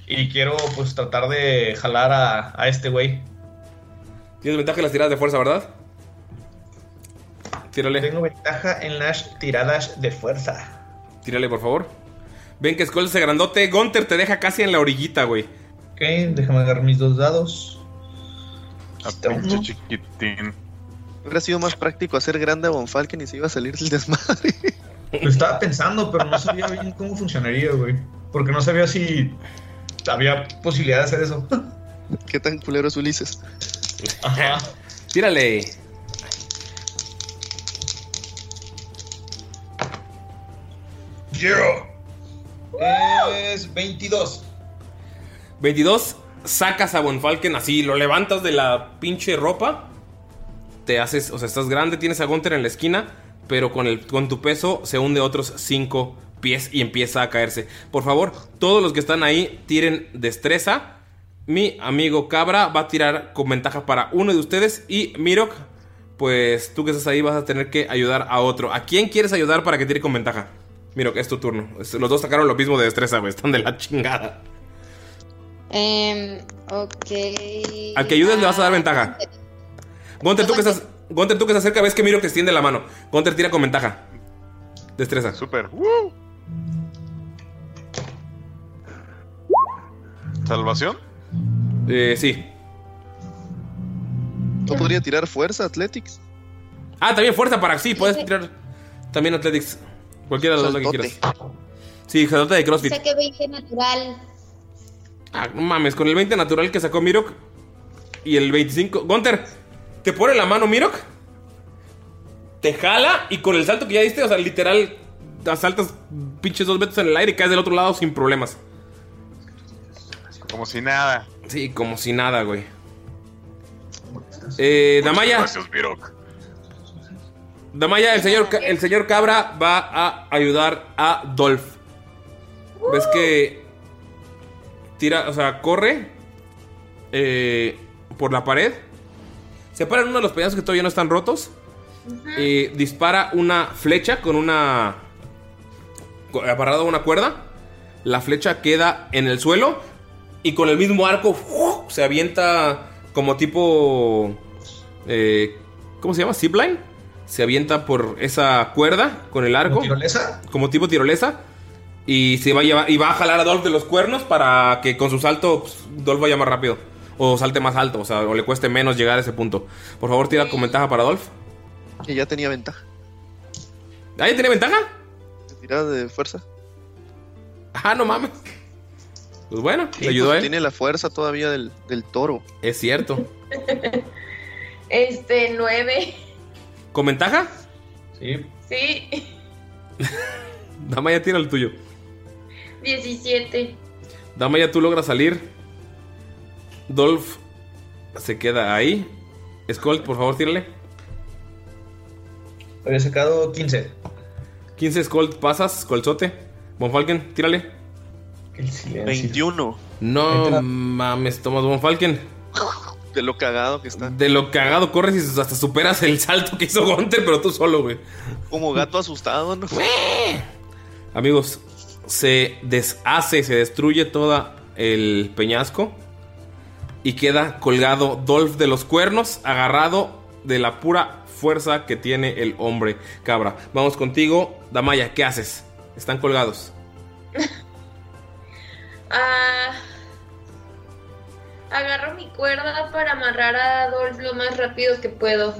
Y quiero, pues, tratar de jalar a, a este güey. Tienes ventaja en las tiradas de fuerza, ¿verdad? Tírale. Tengo ventaja en las tiradas de fuerza. Tírale, por favor. Ven que Skull se grandote. Gunter te deja casi en la orillita, güey. Ok, déjame agarrar mis dos dados. Pinche chiquitín. Hubiera sido más práctico hacer grande a Von Falken y se iba a salir del desmadre. Lo estaba pensando, pero no sabía bien cómo funcionaría, güey. Porque no sabía si había posibilidad de hacer eso. ¿Qué tan culero es Ulises? Ajá. Tírale. Yo. Es 22. 22. Sacas a Von Falken así, lo levantas de la pinche ropa. Te haces, o sea, estás grande, tienes a Gunter en la esquina, pero con, el, con tu peso se hunde otros 5 pies y empieza a caerse. Por favor, todos los que están ahí tiren destreza. Mi amigo Cabra va a tirar con ventaja para uno de ustedes. Y Mirok, pues tú que estás ahí vas a tener que ayudar a otro. ¿A quién quieres ayudar para que tire con ventaja? Mirok, es tu turno. Los dos sacaron lo mismo de destreza, güey. Están de la chingada. Em, ok. Al que ayudes le vas a dar ventaja. Gunter, tú que estás. Gunter, tú que estás cerca, ves que Miro que extiende la mano. Gunter tira con ventaja. Destreza. Super. ¿Salvación? Eh, sí. ¿No podría tirar fuerza, Athletics? Ah, también fuerza para. Sí, puedes tirar. También Athletics. Cualquiera de los dos que quieras. Sí, saltote de CrossFit. Saqué 20 natural. Ah, no mames, con el 20 natural que sacó Mirok y el 25. Gunter, te pone la mano Mirok, te jala y con el salto que ya diste, o sea, literal, saltas pinches dos metros en el aire y caes del otro lado sin problemas. Como si nada. Sí, como si nada, güey. Eh, Damaya, Gracias, Mirok. Damaya, el señor, el señor Cabra va a ayudar a Dolph. ¿Ves que tira, o sea, corre eh, por la pared Se para en uno de los peñascos que todavía no están rotos. Y dispara una flecha con una. amarrado a una cuerda. La flecha queda en el suelo. Y con el mismo arco se avienta como tipo. eh, ¿Cómo se llama? ¿Zipline? Se avienta por esa cuerda con el arco. ¿Como tirolesa? Como tipo tirolesa. Y se va a llevar, y va a jalar a Dolph de los cuernos para que con su salto pues, Dolph vaya más rápido. O salte más alto, o sea, o le cueste menos llegar a ese punto. Por favor, tira con ventaja para Dolph. Que ya tenía ventaja. ¿Ah, ya tiene ventaja? Tirada de fuerza. Ah, no mames. Pues bueno, Sí, le ayudó pues a él. Tiene la fuerza todavía del, del toro. Es cierto. Este, 9. ¿Con ventaja? Sí. Sí, Dama ya tira el tuyo. 17. Dama ya tú logras salir. Dolph se queda ahí. Skull, por favor, tírale. Había sacado 15. 15 Skull, pasas, Colzote. Bonfalken, tírale. El silencio. 21. No Entra. mames, Thomas Bonfalken. De lo cagado que está. De lo cagado corres y hasta superas el salto que hizo Gunter, pero tú solo, güey. Como gato asustado, ¿no? Amigos, se deshace, se destruye toda el peñasco y queda colgado Dolph de los cuernos, agarrado de la pura fuerza que tiene el hombre cabra. Vamos contigo, Damaya, ¿qué haces? Están colgados. Ah, agarro mi cuerda para amarrar a Adolf lo más rápido que puedo.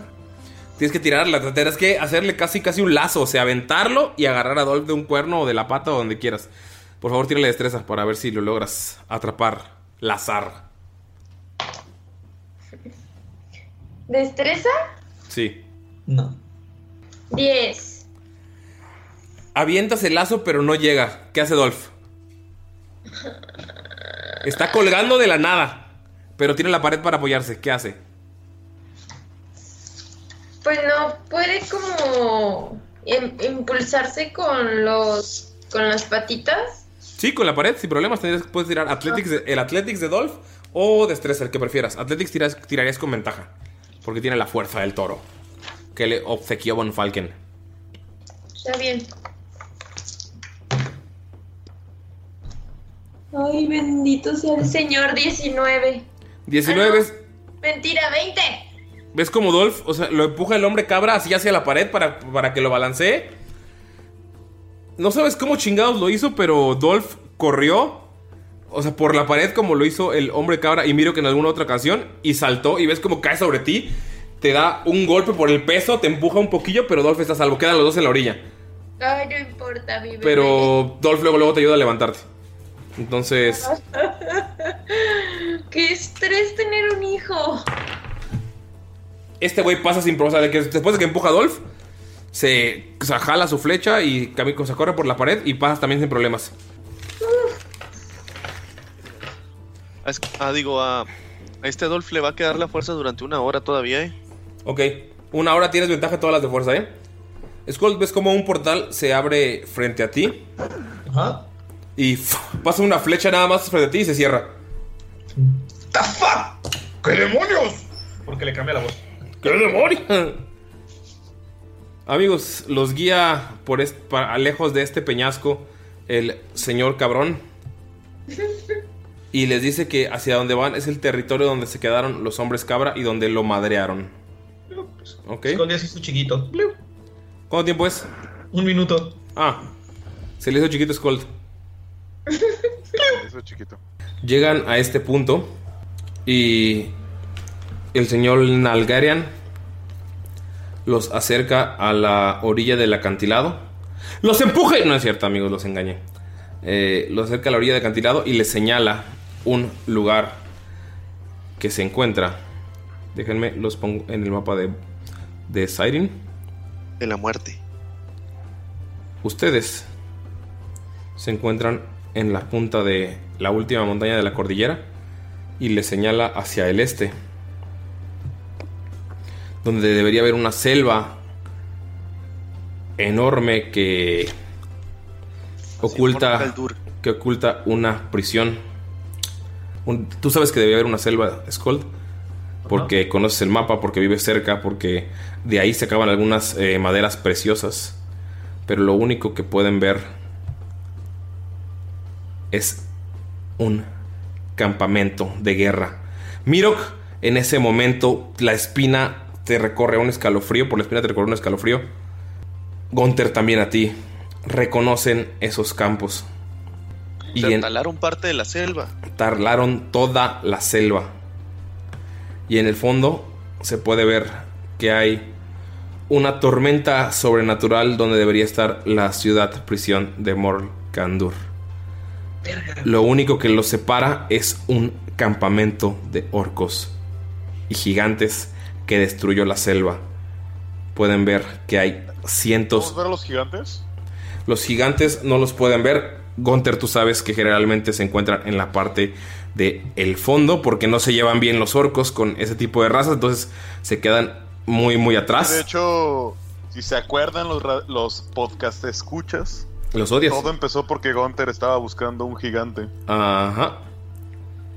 Tienes que tirarla, tendrás que hacerle casi casi un lazo, o sea, aventarlo y agarrar a Dolph de un cuerno o de la pata o donde quieras. Por favor, tírale destreza para ver si lo logras atrapar, lazar. ¿Destreza? Sí. No. 10. Avientas el lazo, pero no llega. ¿Qué hace Dolph? Está colgando de la nada, pero tiene la pared para apoyarse. ¿Qué hace? Pues no puede como im- impulsarse con los con las patitas. Sí, con la pared, sin problemas. tendrías- Puedes tirar Athletics de- el Athletics de Dolph o Destreza, el que prefieras. Athletics tiras- tirarías con ventaja, porque tiene la fuerza del toro que le obsequió Von Falken. Está bien. Ay, bendito sea el Señor 19. 19 ves, Mentira, 20. ves como Dolph, o sea, lo empuja el hombre cabra así hacia la pared para, para que lo balancee. No sabes cómo chingados lo hizo, pero Dolph corrió, o sea, por la pared como lo hizo el hombre cabra y miro que en alguna otra ocasión, y saltó y ves como cae sobre ti, te da un golpe por el peso, te empuja un poquillo, pero Dolph está a salvo, quedan los dos en la orilla. Ay, no importa, mi bebé. Pero Dolph luego, luego te ayuda a levantarte. Entonces, Qué estrés tener un hijo. este güey pasa sin. O sea, de que después de que empuja a Dolph, se, o sea, jala su flecha y se corre por la pared y pasa también sin problemas. Ah, es- Ah, digo, a, a este Dolph le va a quedar la fuerza durante una hora todavía, ¿eh? Ok, una hora tienes ventaja en todas las de fuerza, ¿eh? Skull, ves como un portal se abre frente a ti Ajá. y pasa una flecha nada más frente a ti y se cierra. ¡The fuck! ¡Qué demonios! Porque le cambia la voz. ¡Qué demonio! Amigos, los guía por est- pa- lejos de este peñasco el señor cabrón. Y les dice que hacia donde van es el territorio donde se quedaron los hombres cabra y donde lo madrearon. Ok. Ya se hizo chiquito. ¿Cuánto tiempo es? Un minuto. Ah, se le hizo chiquito es chiquito. Llegan a este punto y el señor Nalgarian los acerca a la orilla del acantilado. ¡Los empuja! No es cierto, amigos, los engañé. Eh, los acerca a la orilla del acantilado y les señala un lugar que se encuentra. Déjenme, los pongo en el mapa de, de Siren. De la muerte. Ustedes se encuentran en la punta de la última montaña de la cordillera y les señala hacia el este, donde debería haber una selva enorme que oculta que oculta una prisión. Un- Tú sabes que debe haber una selva, Skold. porque conoces el mapa, porque vives cerca, porque de ahí se acaban algunas eh, maderas preciosas. Pero lo único que pueden ver es un campamento de guerra. Mirok, en ese momento, la espina te recorre un escalofrío, por la espina te recorre un escalofrío. Gunter también a ti. Reconocen esos campos. Y en- talaron parte de la selva. talaron toda la selva. Y en el fondo se puede ver que hay una tormenta sobrenatural donde debería estar la ciudad prisión de Morkandur. Lo único que los separa es un campamento de orcos y gigantes que destruyó la selva. Pueden ver que hay cientos ¿Podemos ver a los gigantes? los gigantes no los pueden ver. Gunter, tú sabes que generalmente se encuentran en la parte del el fondo porque no se llevan bien los orcos con ese tipo de razas, entonces se quedan muy, muy De atrás. hecho, si se acuerdan los, los podcast escuchas, Los odias. todo empezó porque Gunter estaba buscando un gigante. Ajá.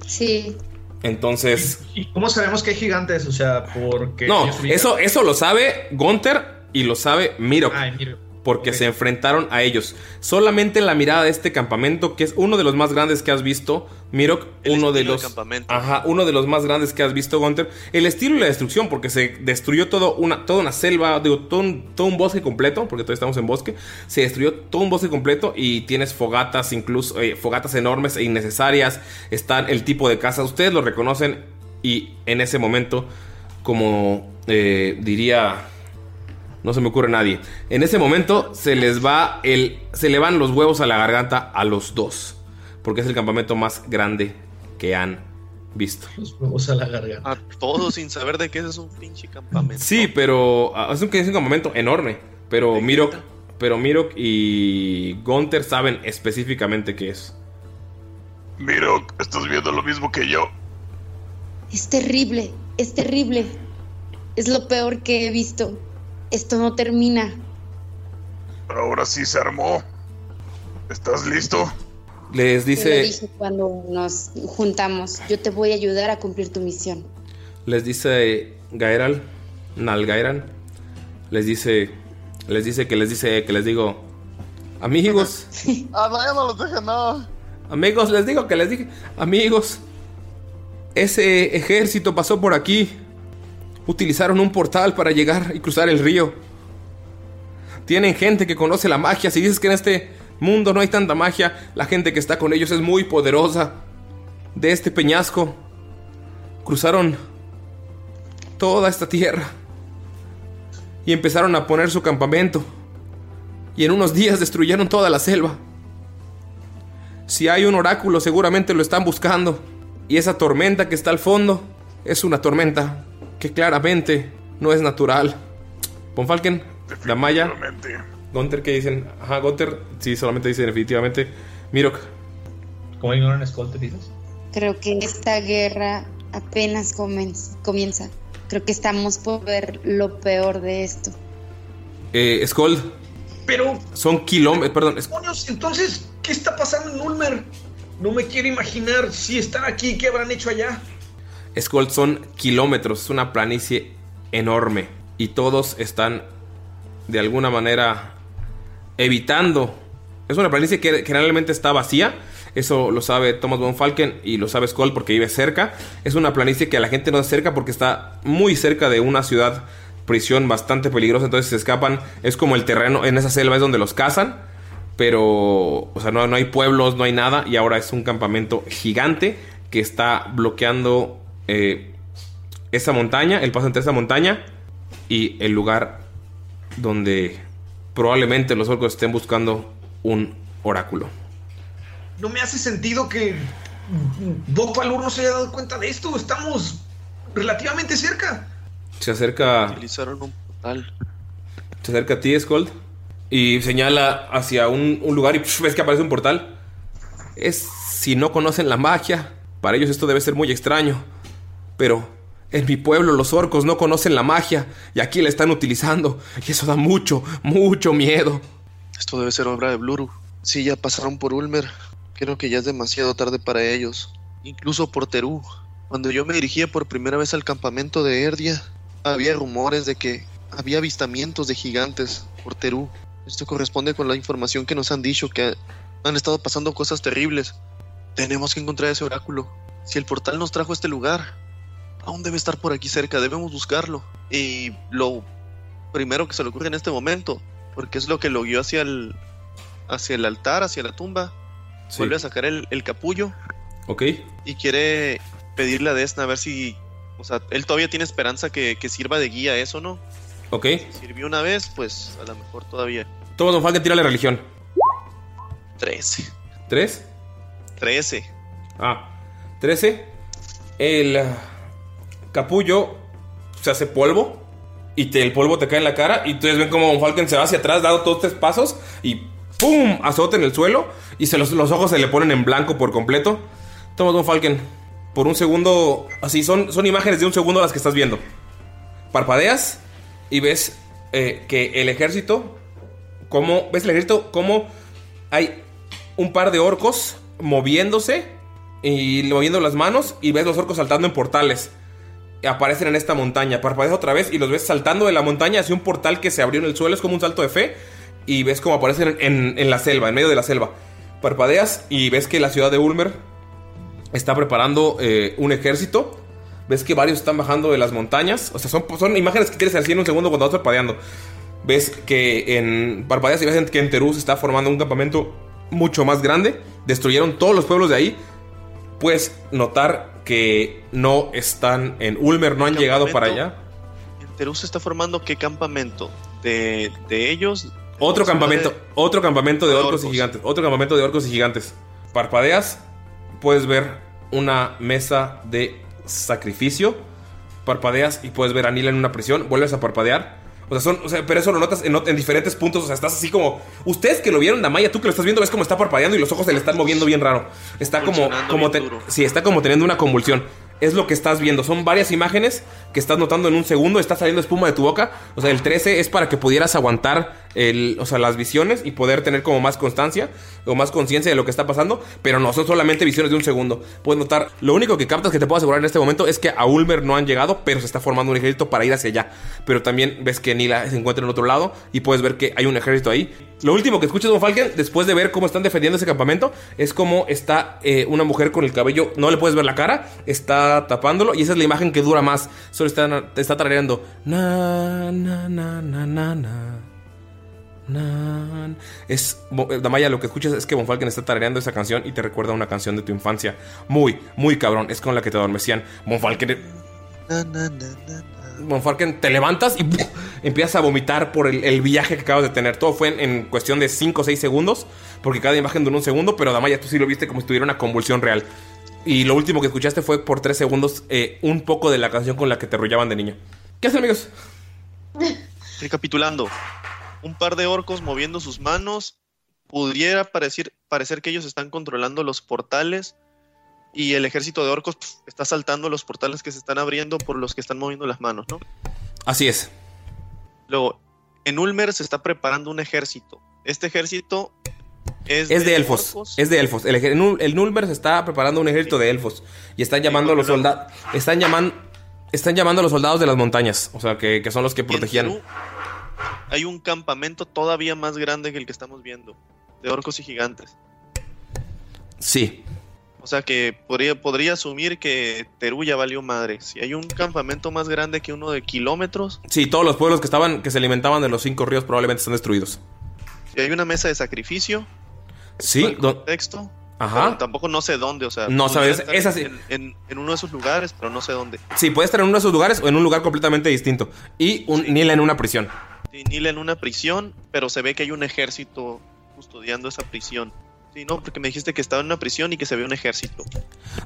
Sí. Entonces, ¿Y cómo sabemos que hay gigantes? O sea, porque. no, eso, eso lo sabe Gunter y lo sabe Mirok. Ay, mira. Porque se enfrentaron a ellos. Solamente la mirada de este campamento, que es uno de los más grandes que has visto, Mirok, uno de los. Ajá, uno de los más grandes que has visto, Gunter. El estilo y la destrucción, porque se destruyó todo una, toda una selva, digo, todo un, todo un bosque completo, porque todavía estamos en bosque. Se destruyó todo un bosque completo y tienes fogatas, incluso eh, fogatas enormes e innecesarias. Están el tipo de casas, ustedes lo reconocen y en ese momento, como eh, diría no se me ocurre nadie. En ese momento se les va el. Se le van los huevos a la garganta a los dos. Porque es el campamento más grande que han visto. Los huevos a la garganta. A todos sin saber de qué es un pinche campamento. Sí, pero. ah, Es un, es un campamento enorme. Pero Mirok. Pero Mirok y Gunter saben específicamente qué es. Miro, estás viendo lo mismo que yo. Es terrible, es terrible. Es lo peor que he visto. Esto no termina. Ahora sí se armó. ¿Estás listo? Les lo dice. dije cuando nos juntamos. Yo te voy a ayudar a cumplir tu misión. Les dice Gaeral. Nalgairan. Les dice. Les dice que les dice que les digo. Amigos. Ah, no, ya no los deja nada. Amigos, les digo que les dije. Amigos, ese ejército pasó por aquí. Utilizaron un portal para llegar y cruzar el río. Tienen gente que conoce la magia. Si dices que en este mundo no hay tanta magia, la gente que está con ellos es muy poderosa. De este peñasco cruzaron toda esta tierra y empezaron a poner su campamento. Y en unos días destruyeron toda la selva. Si hay un oráculo, seguramente lo están buscando. Y esa tormenta que está al fondo es una tormenta que claramente no es natural. Ponfalken, la Maya, Gunter, ¿qué dicen? Ajá, Gunter, sí, solamente dice definitivamente. Mirok, ¿Cómo ignoran Skull, te dices? Creo que esta guerra apenas comienza. Creo que estamos por ver lo peor de esto. eh, Skold, Pero, son kilómetros, perdón, es- demonios, entonces, ¿qué está pasando en Ulmer? No me quiero imaginar si están aquí, ¿qué habrán hecho allá? Skold son kilómetros, es una planicie enorme. Y todos están de alguna manera evitando. Es una planicie que generalmente está vacía. Eso lo sabe Thomas von Falken y lo sabe Skold porque vive cerca. Es una planicie que a la gente no es cerca porque está muy cerca de una ciudad prisión bastante peligrosa. Entonces se escapan. Es como el terreno en esa selva es donde los cazan. Pero, o sea, no, no hay pueblos, no hay nada. Y ahora es un campamento gigante que está bloqueando eh, esa montaña, el paso entre esa montaña y el lugar donde probablemente los orcos estén buscando un oráculo. No me hace sentido que Doc Valor no se haya dado cuenta de esto. Estamos relativamente cerca. Se acerca, Utilizaron un portal. se acerca a ti, Skold, y señala hacia un, un lugar y psh, ves que aparece un portal. Es si no conocen la magia, para ellos esto debe ser muy extraño. Pero en mi pueblo los orcos no conocen la magia y aquí la están utilizando. Y eso da mucho, mucho miedo. Esto debe ser obra de Bluru. Sí, ya pasaron por Ulmer. Creo que ya es demasiado tarde para ellos. Incluso por Terú. Cuando yo me dirigía por primera vez al campamento de Erdia, había rumores de que había avistamientos de gigantes por Terú. Esto corresponde con la información que nos han dicho que han estado pasando cosas terribles. Tenemos que encontrar ese oráculo. Si el portal nos trajo a este lugar, aún debe estar por aquí cerca, debemos buscarlo. Y lo primero que se le ocurre en este momento, porque es lo que lo guió hacia el, hacia el altar, hacia la tumba, Sí. vuelve a sacar el, el capullo Ok. y quiere pedirle a Desna a ver si, o sea, él todavía tiene esperanza que, que sirva de guía eso, ¿no? Ok. Sirvió una vez, pues a lo mejor todavía. Toma, Don Falken, tira la religión. 13. ¿Tres? 13. Ah, 13. El capullo se hace polvo y el polvo te cae en la cara y ustedes ven como Falken se va hacia atrás, dado todos tres pasos y ¡pum! azota en el suelo y se los, los ojos se le ponen en blanco por completo. Toma, Don Falken. Por un segundo, así son, son imágenes de un segundo las que estás viendo. Parpadeas y ves eh, que el ejército, como, ves el ejército como hay un par de orcos moviéndose y moviendo las manos y ves los orcos saltando en portales. Aparecen en esta montaña, parpadeas otra vez y los ves saltando de la montaña hacia un portal que se abrió en el suelo, es como un salto de fe y ves como aparecen en, la selva, en medio de la selva. Parpadeas y ves que la ciudad de Ulmer está preparando eh, un ejército. Ves que varios están bajando de las montañas. O sea, son, imágenes que quieres así en un segundo cuando vas parpadeando. Ves que en Parpadeas y ves que en Terú se está formando un campamento mucho más grande. Destruyeron todos los pueblos de ahí. Puedes notar que no están en Ulmer, no han llegado para allá. En Terú se está formando qué campamento? De, de ellos. Otro campamento, de- otro campamento de orcos, y gigantes. Otro campamento de orcos y gigantes. Parpadeas, puedes ver una mesa de sacrificio. Parpadeas y puedes ver a Nila en una prisión. Vuelves a parpadear. O sea, son, o sea, pero eso lo notas en, en diferentes puntos. O sea, estás así como. Ustedes que lo vieron, Damaya, tú que lo estás viendo, ves como está parpadeando y los ojos se le están moviendo bien raro. Está como. Como te- sí, está como teniendo una convulsión. Es lo que estás viendo. Son varias imágenes que estás notando en un segundo. Está saliendo espuma de tu boca. O sea, el 13 es para que pudieras aguantar el, o sea, las visiones y poder tener como más constancia o más conciencia de lo que está pasando. Pero no son solamente visiones de un segundo. Puedes notar. Lo único que captas que te puedo asegurar en este momento es que a Ulmer no han llegado, pero se está formando un ejército para ir hacia allá. Pero también ves que Nila se encuentra en otro lado y puedes ver que hay un ejército ahí. Lo último que escuchas, Don Falken, después de ver cómo están defendiendo ese campamento, es como está eh, una mujer con el cabello, no le puedes ver la cara, está tapándolo y esa es la imagen que dura más. Solo está, está tarareando. Na, na, na, na, na, na. Es, eh, Damaya, lo que escuchas es que Von Falken está tarareando esa canción y te recuerda una canción de tu infancia. Muy, muy cabrón. Es con la que te adormecían. Von Falken Na, na, na, na, na. Von Falken, te levantas y empiezas a vomitar por el, viaje que acabas de tener. Todo fue en, en cuestión de 5 o 6 segundos, porque cada imagen duró un segundo, pero Damaya, tú sí lo viste como si tuviera una convulsión real. Y lo último que escuchaste fue por 3 segundos eh, un poco de la canción con la que te arrullaban de niño. ¿Qué hacen, amigos? Recapitulando, un par de orcos moviendo sus manos. Pudiera parecer, parecer que ellos están controlando los portales y el ejército de orcos pf, está saltando los portales que se están abriendo por los que están moviendo las manos, ¿no? Así es. Luego, en Ulmer se está preparando un ejército. Este ejército es, Es de elfos. orcos. Es de elfos. El, Nulmer se está preparando un ejército de elfos. Y están llamando a los soldados. Están llamando. Están llamando a los soldados de las montañas. O sea, que, que son los que en protegían. Hay un campamento todavía más grande que el que estamos viendo, de orcos y gigantes. Sí. O sea que podría, podría asumir que Perú ya valió madre. Si hay un campamento más grande que uno de kilómetros, Sí, todos los pueblos que estaban, que se alimentaban de los cinco ríos probablemente están destruidos. si hay una mesa de sacrificio, Sí, contexto, Ajá. pero tampoco no sé dónde, o sea, No sabes, es así. En, en- en uno de esos lugares, pero no sé dónde. Sí, puede estar en uno de esos lugares o en un lugar completamente distinto. Y un Nila en una prisión. Sí, Nila en una prisión, pero se ve que hay un ejército custodiando esa prisión. Sí, no, porque me dijiste que estaba en una prisión y que se ve un ejército.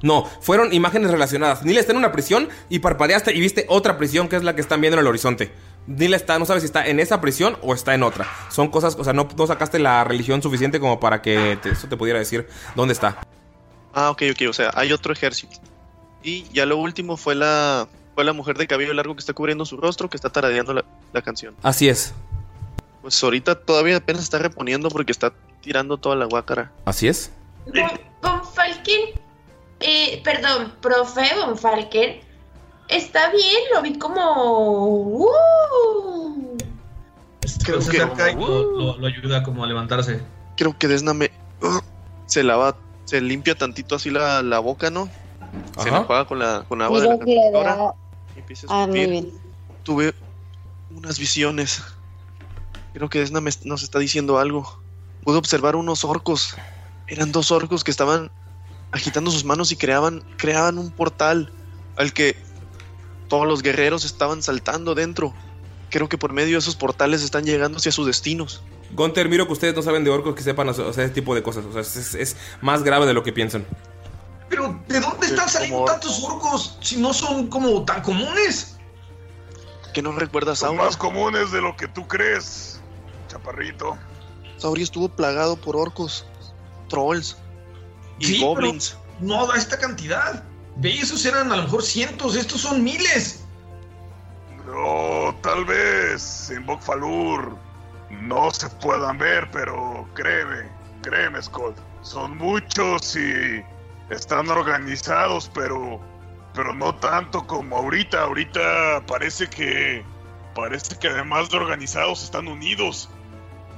No, fueron imágenes relacionadas. Nila está en una prisión y parpadeaste y viste otra prisión que es la que están viendo en el horizonte. Nila está, no sabes si está en esa prisión o está en otra. Son cosas, o sea, no, no sacaste la religión suficiente como para que te- eso te pudiera decir dónde está. Ah, ok, ok, o sea, hay otro ejército. Y ya lo último fue la, fue la mujer de cabello largo que está cubriendo su rostro, que está taradeando la, la canción. Así es. Pues ahorita todavía apenas está reponiendo porque está tirando toda la guácara. Así es. Con, con Falken, eh, perdón, profe Von Falken. Está bien, lo vi como. ¡Uh! Creo se acerca y lo, lo- lo ayuda como a levantarse. Creo que Desna me. ¡Ugh! se lava, se limpia tantito así la, la boca, ¿no? Se la juega con la con agua de la que le computadora. da. Y empieza a Ah, muy bien. Tuve unas visiones. Creo que Desna nos está diciendo algo. Pude observar unos orcos. Eran dos orcos que estaban agitando sus manos y creaban, creaban un portal al que todos los guerreros estaban saltando dentro. Creo que por medio de esos portales están llegando hacia sus destinos. Gunter, miro que ustedes no saben de orcos que sepan o sea, ese tipo de cosas. O sea, es, es más grave de lo que piensan. Pero, ¿de dónde están saliendo tantos orcos si no son como tan comunes? ¿Que no recuerdas Son más comunes de lo que tú crees, chaparrito. Sauri estuvo plagado por orcos, trolls y Sí, goblins. pero no da esta cantidad. Ve, esos eran a lo mejor cientos, estos son miles. No, tal vez en Bokfalur no se puedan ver, pero créeme, créeme, Scott. Son muchos y están organizados, pero pero no tanto como ahorita. Ahorita parece que parece que además de organizados están unidos.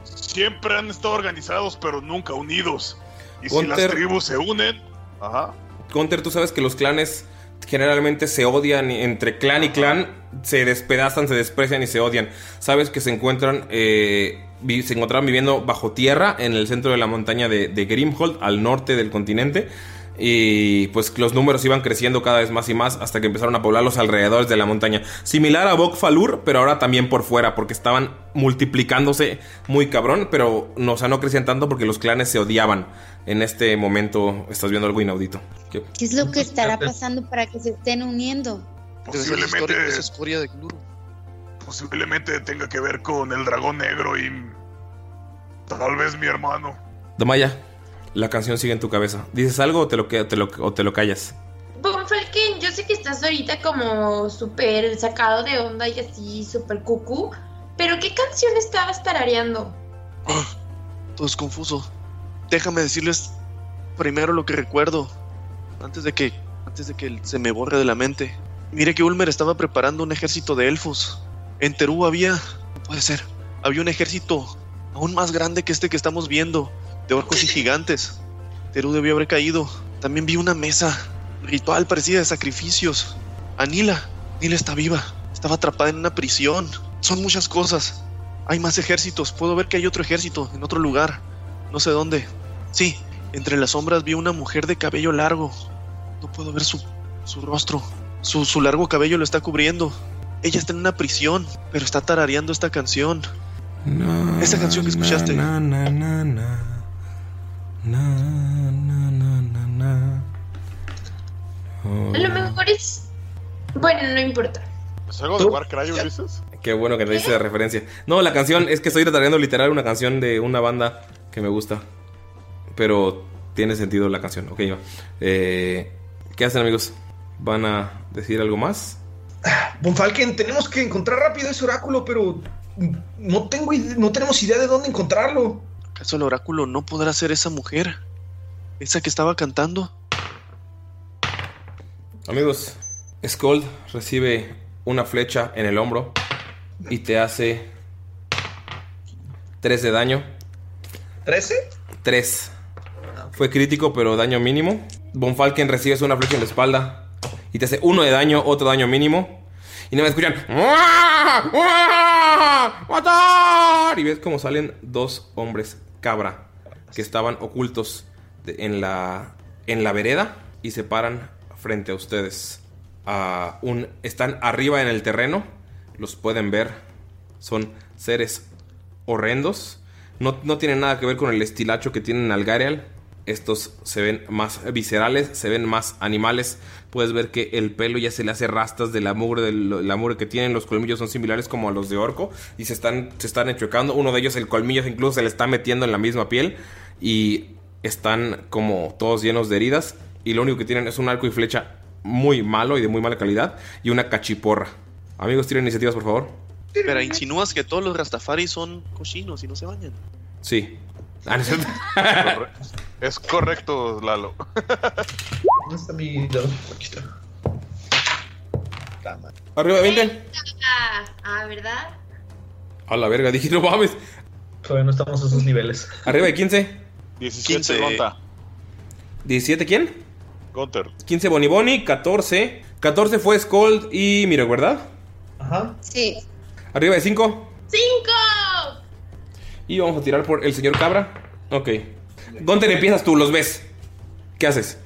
Siempre han estado organizados, pero nunca unidos. Y si las tribus se unen, ajá. Gunter, tú sabes que los clanes generalmente se odian entre clan y clan, se despedazan, se desprecian y se odian. Sabes que se encuentran, eh, vi- se encontraban viviendo bajo tierra en el centro de la montaña de, de Grimhold, al norte del continente. Y pues los números iban creciendo cada vez más y más hasta que empezaron a poblar los alrededores de la montaña. Similar a Bokfalur, pero ahora también por fuera, porque estaban multiplicándose muy cabrón, pero no, o sea, no crecían tanto porque los clanes se odiaban. En este momento estás viendo algo inaudito. ¿Qué? ¿Qué es lo que estará pasando para que se estén uniendo? Posiblemente, de posiblemente tenga que ver con el dragón negro y tal vez mi hermano. Damaya, la canción sigue en tu cabeza. ¿Dices algo o te lo, te lo- o te lo callas? Von Falken, yo sé que estás ahorita como súper sacado de onda y así súper cucú, pero ¿qué canción estabas tarareando? Todo es confuso. Déjame decirles primero lo que recuerdo. Antes de que. Antes de que se me borre de la mente. Mire que Ulmer estaba preparando un ejército de elfos. En Terú había. No puede ser. Había un ejército aún más grande que este que estamos viendo. De orcos y gigantes. Terú debió haber caído. También vi una mesa ritual parecida de sacrificios. Anila. Anila está viva. Estaba atrapada en una prisión. Son muchas cosas. Hay más ejércitos. Puedo ver que hay otro ejército en otro lugar. No sé dónde. Sí, entre las sombras vi una mujer de cabello largo. No puedo ver su, su rostro. Su, su largo cabello lo está cubriendo. Ella está en una prisión, pero está tarareando esta canción. Esa canción que escuchaste. Na, na, na, na. Na, na, na. Oh. A lo mejor es... Bueno, no importa. ¿Es algo de Warcry, Ulises? Qué bueno que te dice de referencia. No, la canción es que estoy tratando literal una canción de una banda que me gusta. Pero tiene sentido la canción. Ok, va. Eh, ¿Qué hacen, amigos? ¿Van a decir algo más? Von Falken, tenemos que encontrar rápido ese oráculo, pero no tengo ide- no tenemos idea de dónde encontrarlo. ¿Acaso el oráculo no podrá ser esa mujer? ¿Esa que estaba cantando? Amigos, Skold recibe una flecha en el hombro y te hace 3 de daño. ¿13? 3. Fue crítico, pero daño mínimo. Von Falken recibes una flecha en la espalda y te hace uno de daño, otro daño mínimo. Y no me escuchan. ¡Matar! Y ves cómo salen dos hombres cabra que estaban ocultos en, la, en la vereda y se paran frente a ustedes. A un, están arriba en el terreno, los pueden ver. Son seres horrendos. No, no tienen nada que ver con el estilacho que tienen Algarial. Estos se ven más viscerales, se ven más animales. Puedes ver que el pelo ya se le hace rastas de la mugre, de lo- la mugre que tienen. Los colmillos son similares como a los de orco y se están, se están enchuecando. Uno de ellos, el colmillo, incluso se le está metiendo en la misma piel y están como todos llenos de heridas. Y lo único que tienen es un arco y flecha muy malo y de muy mala calidad y una cachiporra. Amigos, tienen iniciativas, por favor. Pero insinúas que todos los Rastafari son cochinos y no se bañan. Sí. Ah, no es cierto. Es correcto, Lalo. ¿Dónde está mi dado? Aquí está. Arriba de 20. Ah, ¿verdad? A la verga, dije, no mames. Todavía no estamos a esos niveles. Arriba de 15. 17 15. Gonta. 17, ¿quién? Gunter. 15 Bonnie Bonnie, 14. 14 fue Scold y Miro, ¿verdad? Ajá. Sí. Arriba de 5. ¡Cinco! Y vamos a tirar por el señor Cabra. Ok. ¿Dónde empiezas tú? ¿Los ves? ¿Qué haces?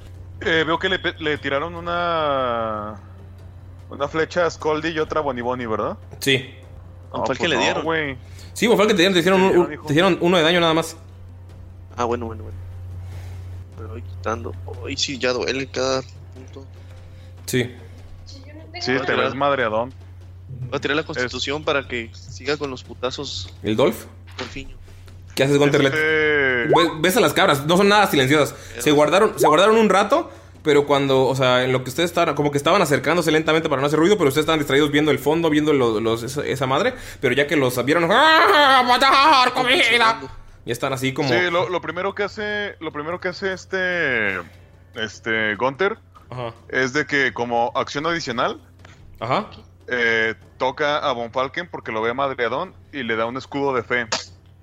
Eh, veo que le, le tiraron una. Una flecha a Scoldy y otra a Bonnie Bonnie, ¿verdad? Sí. No, fue el que pues le no, dieron. güey. Sí, fue el que te dieron, te hicieron, un- un- te hicieron uno de daño nada más. Ah, bueno, bueno, bueno. Me voy quitando. Ay, sí, ya duele cada punto. Sí. Sí, te ves madreadón. Voy a tirar la constitución para que siga con los putazos. ¿El Dolph? Por ¿Qué haces, Gunter? Este- Ve- Ves a las cabras, no son nada silenciosas. Se guardaron, se guardaron un rato, pero cuando, o sea, en lo que ustedes estaban, como que estaban acercándose lentamente para no hacer ruido, pero ustedes estaban distraídos viendo el fondo, viendo los, los- esa, esa madre, pero ya que los vieron, ¡Ah, matar comida! Y están así como... Sí, lo, lo primero que hace. Lo primero que hace este. Este. Gunter. Es de que como acción adicional. Ajá. eh, toca a Von Falken porque lo ve madreadón y le da un escudo de fe.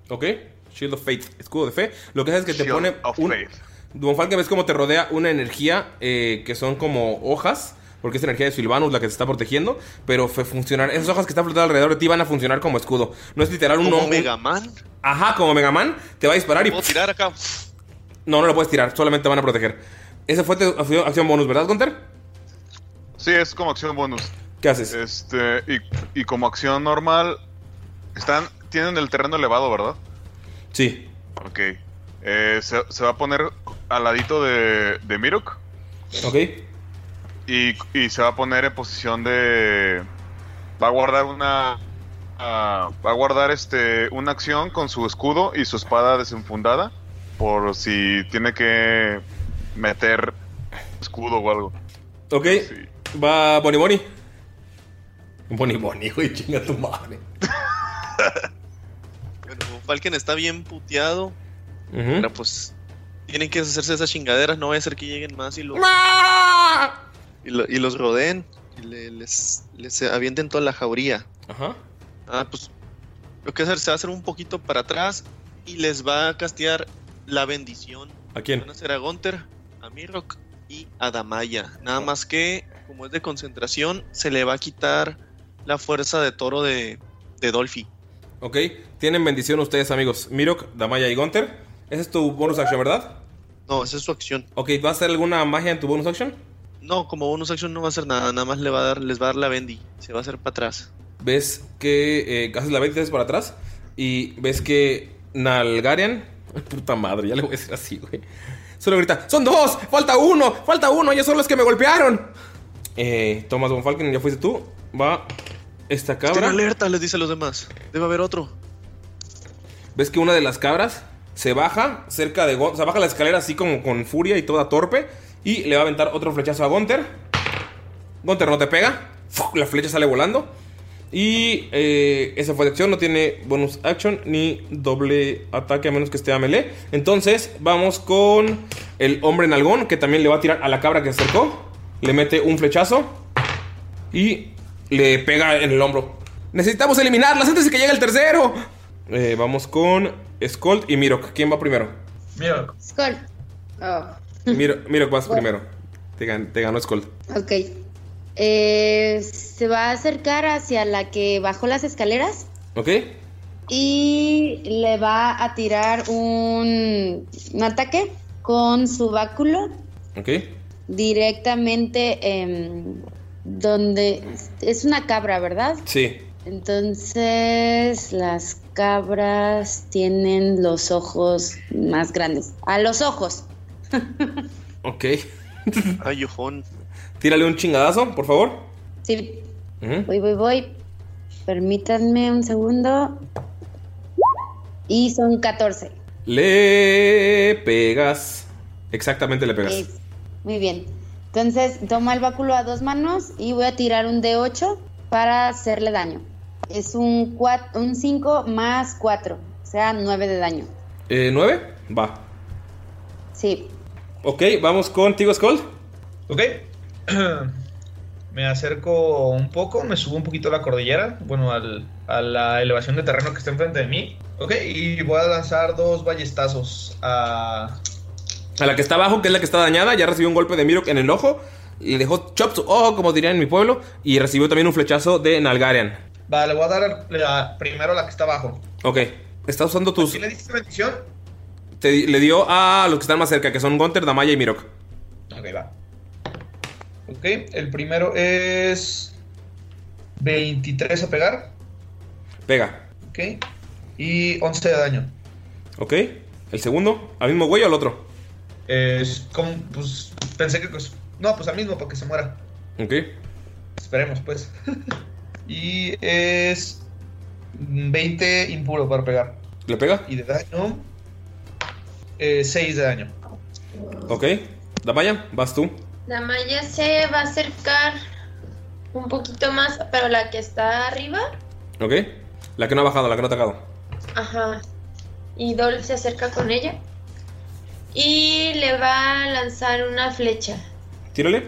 Ok. Shield of Faith, escudo de fe. Lo que hace es que te Shield pone of un... Faith. Von Falken ves cómo te rodea una energía eh, que son como hojas, porque es energía de Silvanus la que te está protegiendo, pero fue funcionar. Esas hojas que están flotando alrededor de ti van a funcionar como escudo. No es literal un ¿Como hombre. Mega Man? Ajá, como Mega Man. Te va a disparar y. ¿Puedo tirar acá? No, no lo puedes tirar, solamente van a proteger. Esa fue tu acción- acción bonus, ¿verdad, Gunter? Sí, es como acción bonus. ¿Qué haces? Este, y, y como acción normal, están, tienen el terreno elevado, ¿verdad? Sí. Ok. Eh, se, se va a poner al ladito de, de Mirok. Ok. Y, y se va a poner en posición de... Va a guardar una... ah, va a guardar este una acción con su escudo y su espada desenfundada. Por si tiene que meter escudo o algo. Ok. Va Bonnie Bonnie. Bonnie Bonnie, güey, chinga tu madre. Bueno, Falken está bien puteado. Ujú. Pero pues tienen que hacerse esas chingaderas, no va a ser que lleguen más y, lo, y, lo- y los rodeen y le- les, les avienten toda la jauría. Ajá. Ah, pues lo que hacer se va a hacer un poquito para atrás y les va a castear la bendición. ¿A quién? Van a hacer a Gunter, a Mirok y a Damaya. Nada más que, como es de concentración, se le va a quitar la fuerza de toro de, de Dolphy. Ok. Tienen bendición ustedes, amigos. Mirok, Damaya y Gunter. Esa es tu bonus action, ¿verdad? No, esa es su acción. Ok, ¿va a hacer alguna magia en tu bonus action? No, como bonus action no va a hacer nada, nada más le va a dar, les va a dar la bendi, se va a hacer para atrás. ves que eh, haces la 20 para atrás y ves que Nalgarian, puta madre, ya le voy a decir así, güey. Solo grita, son dos, falta uno, falta uno, ellos son los que me golpearon. Eh, Thomas Von Falken, ya fuiste tú. Va esta Estén cabra. alerta, les dice a los demás. Debe haber otro. Ves que una de las cabras se baja cerca de Gon- o sea, baja la escalera así como con furia y toda torpe y le va a aventar otro flechazo a Gunter. Gunter no te pega, la flecha sale volando y eh, esa fue de acción, no tiene bonus action ni doble ataque a menos que esté a melee. Entonces vamos con el hombre nalgón que también le va a tirar a la cabra que se acercó, le mete un flechazo y le pega en el hombro. Necesitamos eliminarlas antes de que llegue el tercero. Eh, vamos con Skold y Mirok. ¿Quién va primero? Mira, Skull. Oh, Miro, Mirok vas primero. Te, gan- te ganó Skold. ok. Eh, se va a acercar hacia la que bajó las escaleras ¿Ok? y le va a tirar un, un ataque con su báculo ¿Ok? directamente em, donde es una cabra, ¿verdad? Sí. Entonces las cabras tienen los ojos más grandes. A los ojos. Ok. Ay, ojón. Tírale un chingadazo, por favor. Sí, voy, voy, voy. Permítanme un segundo. Y son 14. Le pegas. Exactamente le pegas. Es- Muy bien. Entonces tomo el báculo a dos manos y voy a tirar un D8 para hacerle daño. Es un 4, un 5 más 4, o sea, 9 de daño. Eh, ¿Nueve? Va. Sí. Ok, vamos contigo, Skold. Ok. me acerco un poco, me subo un poquito a la cordillera, bueno, al- a la elevación de terreno que está enfrente de mí. Ok, y voy a lanzar dos ballestazos a... A la que está abajo, que es la que está dañada, ya recibió un golpe de Mirok en el ojo. Le dejó chop su ojo, como dirían en mi pueblo. Y recibió también un flechazo de Nalgarian. Vale, le voy a dar la- primero a la que está abajo. Ok. Está usando tus. ¿Sí le diste bendición? te le dio a los que están más cerca, que son Gunter, Damaya y Mirok. Ok, va. Ok, el primero es 23 a pegar. Pega. Ok. Y 11 de daño. Ok. El segundo, al mismo güey o al otro. Es como, pues, pensé que... pues, no, pues al mismo para que se muera. Ok. Esperemos, pues. y es 20 impuro para pegar. ¿Le pega? Y de daño, eh, 6 de daño. Ok. Damaya, vas tú. Damaya se va a acercar un poquito más, pero la que está arriba. Ok. La que no ha bajado, la que no ha atacado. Ajá. Y Dol se acerca con ella. Y le va a lanzar una flecha. Tírale.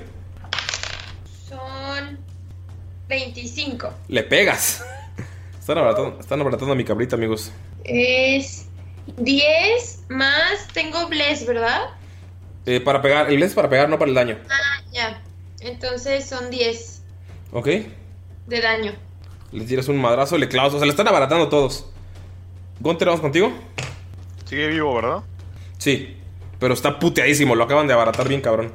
Son 25. Le pegas. Están abaratando, están abaratando a mi cabrita, amigos. Es 10 más. Tengo Bless, ¿verdad? Eh, para pegar, el es para pegar, no para el daño. Ah, ya. Entonces son 10 Ok. de daño. Le tiras un madrazo, le clavas. O sea, le están abaratando todos. Gunter, ¿vamos contigo? Sigue vivo, ¿verdad? Sí. Pero está puteadísimo, lo acaban de abaratar bien, cabrón.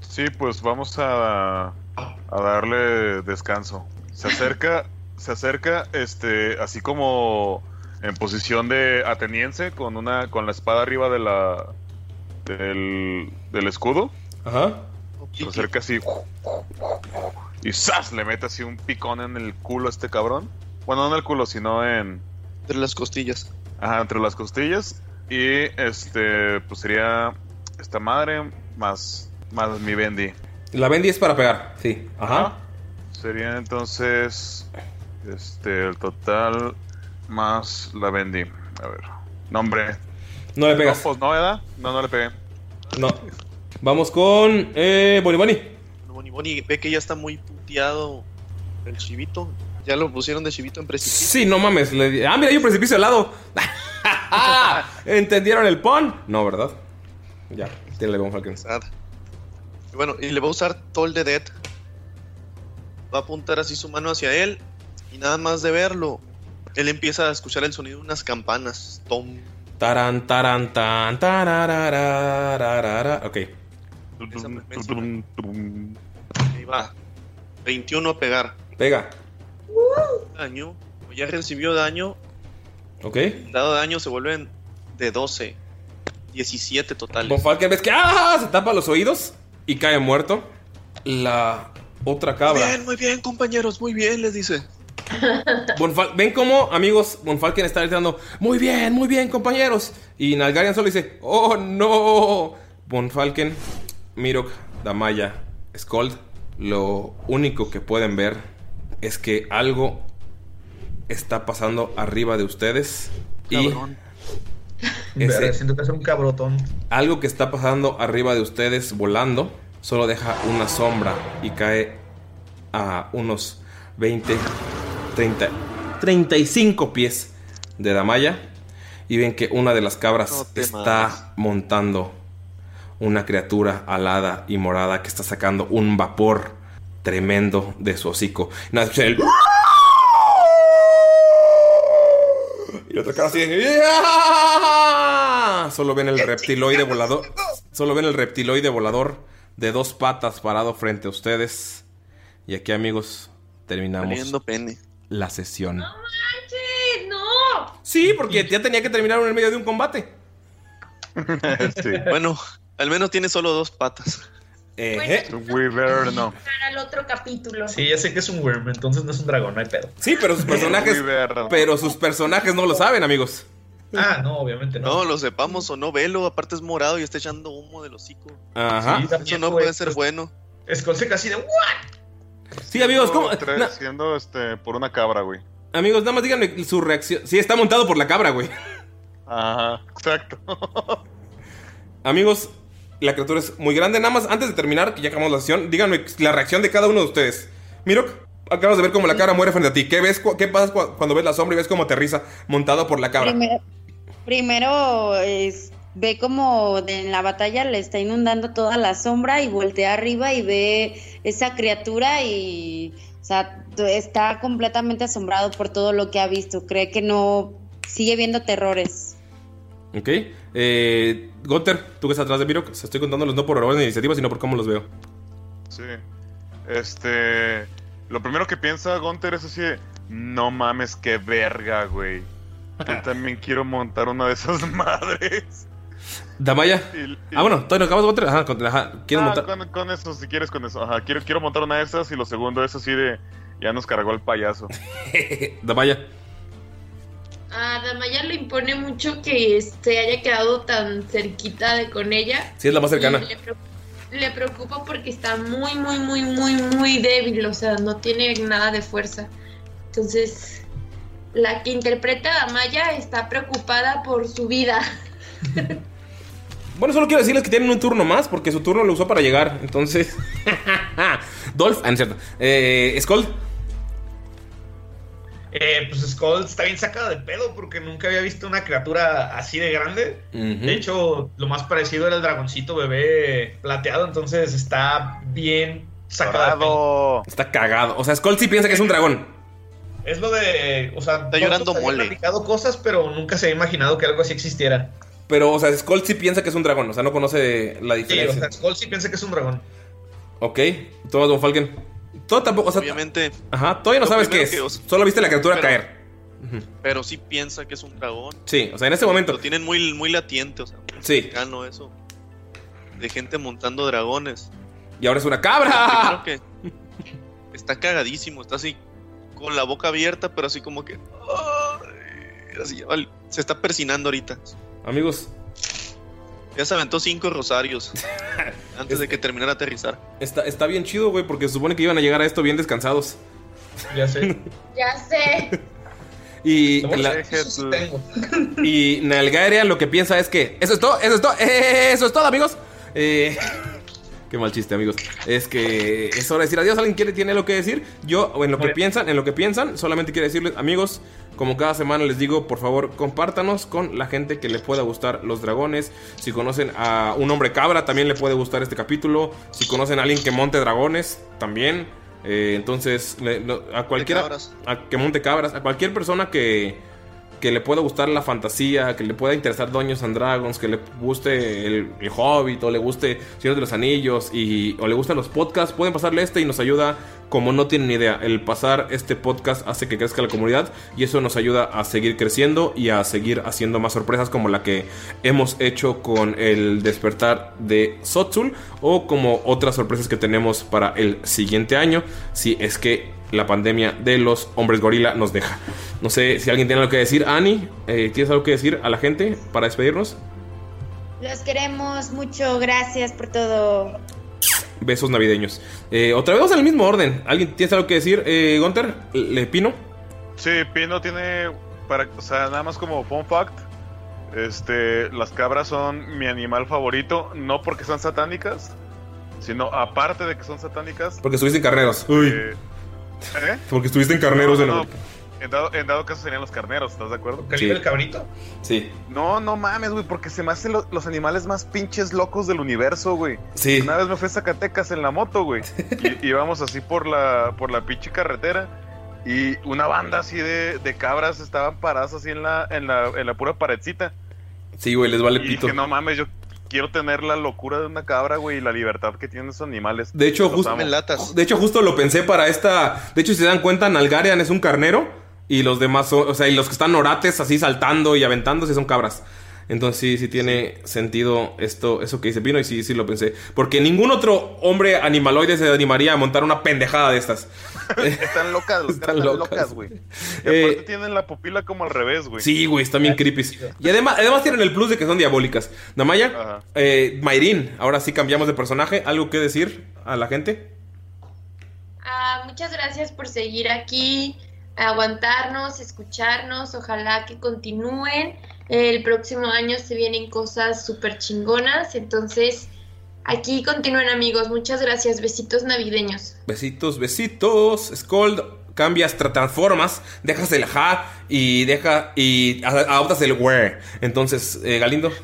Sí, pues vamos a, a darle descanso. Se acerca, se acerca, este, así como en posición de ateniense, con una, con la espada arriba de la, del, del escudo. Ajá. Se acerca así y ¡zas! le mete así un picón en el culo a este cabrón. Bueno, no en el culo, sino en Entre las costillas. Ajá, entre las costillas. Y este, pues sería esta madre más, más mi bendy. La Bendy es para pegar, sí. Ajá. Sería entonces este el total más la bendy. A ver. Nombre. No le pegas. No, pues no, ¿verdad? No, no le pegué. No. Vamos con. Eh, Bonnie Bonnie. Boni Boni ve que ya está muy puteado el chivito. Ya lo pusieron de chivito en precipicio. Sí, no mames. le Ah, mira, hay un precipicio al lado. ¿Entendieron el pon? No, ¿verdad? Ya, tírale Von Falken. Y bueno, y le va a usar Toll de Dead. Va a apuntar así su mano hacia él. Y nada más de verlo, él empieza a escuchar el sonido de unas campanas. Tom. Taran, taran, tan, tarararararara. Ok. Ahí va. 21 a pegar. Pega. Daño. Ya recibió daño, Ok. dado daño se vuelven de 12. 17 total. Von Falken ves que ¡ah! se tapa los oídos y cae muerto. La otra Muy cabra. bien, muy bien, compañeros, muy bien, les dice. Von Fal- Ven cómo, amigos, Von Falken está gritando, muy bien, muy bien, compañeros. Y Nalgarian solo dice, oh no. Von Falken, Mirok, Damaya, Skold, lo único que pueden ver es que algo está pasando arriba de ustedes. Cabrón. Y ese- siento que es un cabrotón. algo que está pasando arriba de ustedes volando solo deja una sombra y cae a unos 20, 30, 35 pies de Damaya. Y ven que una de las cabras No está montando una criatura alada y morada que está sacando un vapor tremendo de su hocico. Nada, escuchan el- Y otra cara así. ¡Ya! Solo ven el reptiloide volador. Solo ven el reptiloide volador de dos patas parado frente a ustedes. Y aquí, amigos, terminamos pene. la sesión. ¡Manches! ¡No! Sí, porque ya tenía que terminar en el medio de un combate. Bueno, al menos tiene solo dos patas. Eh, Weaver, no. Para el otro capítulo. Sí, ya sé que es un worm, entonces no es un dragón, no hay pedo. Sí, pero sus personajes. pero sus personajes no lo saben, amigos. Ah, no, obviamente no. No, lo sepamos o no, velo, aparte es morado y está echando humo del hocico. Ajá. Sí, Eso no puede ser pues, bueno. Skull casi de ¿what? Sí, amigos, ¿cómo? Na- Siendo este, por una cabra, güey. amigos, nada más díganme su reacción. Sí, está montado por la cabra, güey. Ajá, exacto. Amigos, La criatura es muy grande. Nada más, antes de terminar, que ya acabamos la sesión, díganme la reacción de cada uno de ustedes. Mirok, acabas de ver cómo la cabra muere frente a ti. ¿Qué ves? ¿Qué pasa cu- cuando ves la sombra y ves cómo aterriza montado por la cabra? Primero, primero es- ve como en la batalla le está inundando toda la sombra y voltea arriba y ve esa criatura y, o sea, está completamente asombrado por todo lo que ha visto. Cree que no sigue viendo terrores. Ok. Eh, Gunter, tú que estás atrás de Mirok, se estoy contándolos no por orden de iniciativa, sino por cómo los veo. Sí. Este. Lo primero que piensa Gunter es así de. No mames, qué verga, güey. Yo también quiero montar una de esas madres. Damaya. Y- y- Ah, bueno, todavía no acabas Gunter. Ajá, con- ajá, ¿quieres Ah, montar? con, con eso, si quieres con eso. Ajá, quiero, quiero montar una de esas. Y lo segundo es así de. Ya nos cargó el payaso. Damaya. A Damaya le impone mucho que se haya quedado tan cerquita de con ella. Sí, es la más cercana. Le preocupa porque está muy, muy, muy, muy, muy débil. O sea, no tiene nada de fuerza. Entonces, la que interpreta a Damaya está preocupada por su vida. Bueno, solo quiero decirles que tienen un turno más porque su turno lo usó para llegar. Entonces. Dolph, ah, no es cierto. Eh, Skull. Eh, pues Skull está bien sacada de pedo porque nunca había visto una criatura así de grande. De hecho, lo más parecido era el dragoncito bebé plateado, entonces está bien sacada de pedo. Está cagado. O sea, Skull sí piensa que es un dragón. Es lo de, o sea, Está llorando mole. platicado cosas, pero nunca se había imaginado que algo así existiera. Pero, o sea, Skull sí piensa que es un dragón. O sea, no conoce la Sí, o diferencia. sea, Skull sí piensa que es un dragón. Ok. Todo, Don Falken. Todo tampoco. O sea, Obviamente. Ajá, todavía no sabes qué es. Solo viste la criatura Pero- caer. Pero sí piensa que es un dragón. Sí, o sea, en este momento. Lo tienen muy, muy latiente, o sea, muy Sí. eso. De gente montando dragones. Y ahora es una cabra. Creo que está cagadísimo, está así con la boca abierta, pero así como que. así, se está persinando ahorita. Amigos, Ya se aventó cinco rosarios antes de que terminara de aterrizar. está, está bien chido, güey, porque se supone que iban a llegar a esto bien descansados. Ya sé. Ya sé. Y, bueno la- y Nalgaria lo que piensa es que. Eso es todo, eso es todo, eh, eso es todo, amigos. Eh, qué mal chiste, amigos. Es que es hora de decir adiós. ¿Alguien quiere, tiene lo que decir? Yo, en lo que piensan, en lo que piensan, solamente quiero decirles, amigos, como cada semana les digo, por favor, compártanos con la gente que le pueda gustar los dragones. Si conocen a un hombre cabra, también le puede gustar este capítulo. Si conocen a alguien que monte dragones, también. Eh, entonces, le- no- a cualquiera. A que monte cabras. A cualquier persona que, que le pueda gustar la fantasía, que le pueda interesar Dungeons and Dragons, que le guste el, el Hobbit, o le guste Señor de los Anillos, y, o le gustan los podcasts, pueden pasarle este y nos ayuda como no tienen idea. El pasar este podcast hace que crezca la comunidad y eso nos ayuda a seguir creciendo y a seguir haciendo más sorpresas como la que hemos hecho con el despertar de Sotsul o como otras sorpresas que tenemos para el siguiente año, si es que la pandemia de los hombres gorila nos deja. No sé si alguien tiene algo que decir. Ani, eh, ¿tienes algo que decir a la gente para despedirnos? Los queremos mucho, gracias por todo. Besos navideños. Eh, otra vez vamos en el mismo orden. ¿Alguien tiene algo que decir? Eh, Gunter, ¿le pino? Sí, Pino tiene. Para, o sea, nada más como fun fact. Este, las cabras son mi animal favorito, no porque son satánicas, sino aparte de que son satánicas. Porque estuviste en carneros. Uy. eh, ¿eh? Porque estuviste en carneros no, no, En dado, en dado caso serían los carneros, ¿estás de acuerdo? ¿Calibre el cabrito? Sí. No, no mames, güey, porque se me hacen lo- los animales más pinches locos del universo, güey. Sí. Una vez me fui a Zacatecas en la moto, güey. Y íbamos así por la, por la pinche carretera. Y una banda así de, de cabras estaban paradas así en la, en la, en la pura paredcita. Sí, güey, les vale y pito. dije, no mames, yo quiero tener la locura de una cabra, güey, y la libertad que tienen esos animales. De hecho, justo, de hecho, justo lo pensé para esta. De hecho, si se dan cuenta, Nalgarian es un carnero. Y los demás son. O sea, y los que están orates así saltando y aventándose son cabras. Entonces sí, sí tiene sentido esto, eso que dice Pino, y sí, sí lo pensé. Porque ningún otro hombre animaloide se animaría a montar una pendejada de estas. Están locas, Están locas. güey. Eh, tienen la pupila como al revés, güey. Sí, güey, están bien creepy. Y además, además tienen el plus de que son diabólicas. Damaya, Ajá. eh, Mayrin, ahora sí cambiamos de personaje. ¿Algo que decir a la gente? Ah, muchas gracias por seguir aquí, aguantarnos, escucharnos. Ojalá que continúen. El próximo año se vienen cosas súper chingonas. Entonces, Aquí continúen amigos, muchas gracias, besitos navideños. Besitos, besitos. Scold, cambias, tra- transformas, dejas el ja y deja y a- adoptas el where. Entonces, eh, Galindo.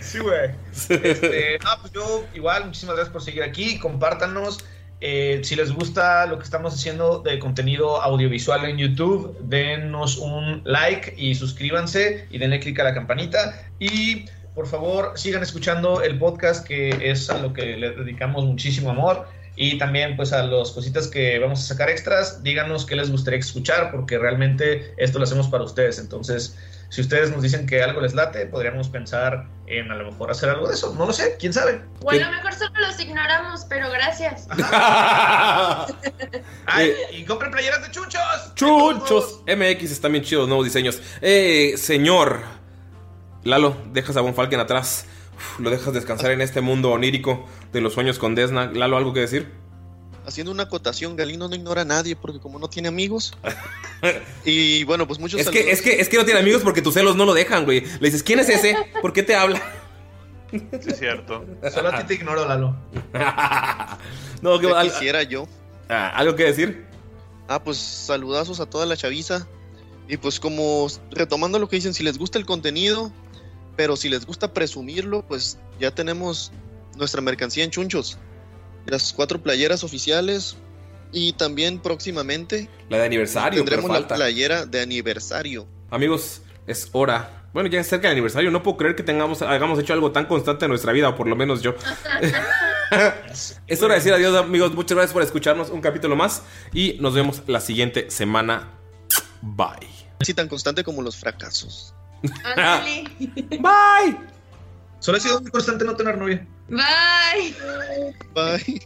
Sí, güey. Este, ah, pues yo igual, muchísimas gracias por seguir aquí. Compártanos. Eh, si les gusta lo que estamos haciendo de contenido audiovisual en YouTube, denos un like y suscríbanse y denle click a la campanita. Y por favor, sigan escuchando el podcast que es a lo que le dedicamos muchísimo amor. Y también pues a las cositas que vamos a sacar extras, díganos qué les gustaría escuchar porque realmente esto lo hacemos para ustedes. Entonces, si ustedes nos dicen que algo les late, podríamos pensar en a lo mejor hacer algo de eso. No lo sé, quién sabe. O a lo mejor solo los ignoramos, pero gracias. Ay, y compren playeras de chuchos. Chunchos MX están bien chidos, nuevos diseños. Eh, señor Lalo, dejas a Von Falken atrás. Uf, lo dejas descansar en este mundo onírico de los sueños con Desna. Lalo, ¿algo que decir? Haciendo una acotación, Galindo no ignora a nadie porque como no tiene amigos. y bueno, pues muchos Es saludos. que, es, que, es que no tiene amigos porque tus celos no lo dejan, güey. Le dices, ¿quién es ese? ¿Por qué te habla? Sí, es cierto. Solo a ti te ignoro, Lalo. no, que al- quisiera yo. Ah, ¿Algo que decir? Ah, pues saludazos a toda la chaviza. Y pues como retomando lo que dicen, si les gusta el contenido, pero si les gusta presumirlo, pues ya tenemos nuestra mercancía en chunchos. Las cuatro playeras oficiales y también próximamente La de aniversario, pero tendremos la falta. playera de aniversario. Amigos, es hora. Bueno, ya es cerca del aniversario. No puedo creer que tengamos, hayamos hecho algo tan constante en nuestra vida, o por lo menos yo. es hora de decir adiós, amigos. Muchas gracias por escucharnos un capítulo más. Y nos vemos la siguiente semana. Bye. Así tan constante como los fracasos. Bye. Solo he sido muy constante no tener novia. Bye. Bye.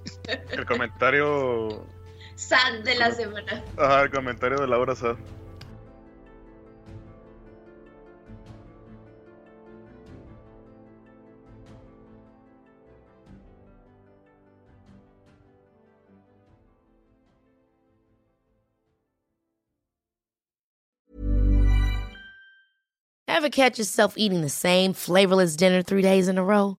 El comentario. Sad de la semana. Ajá, el comentario de Laura Sad. Ever catch yourself eating the same flavorless dinner three days in a row?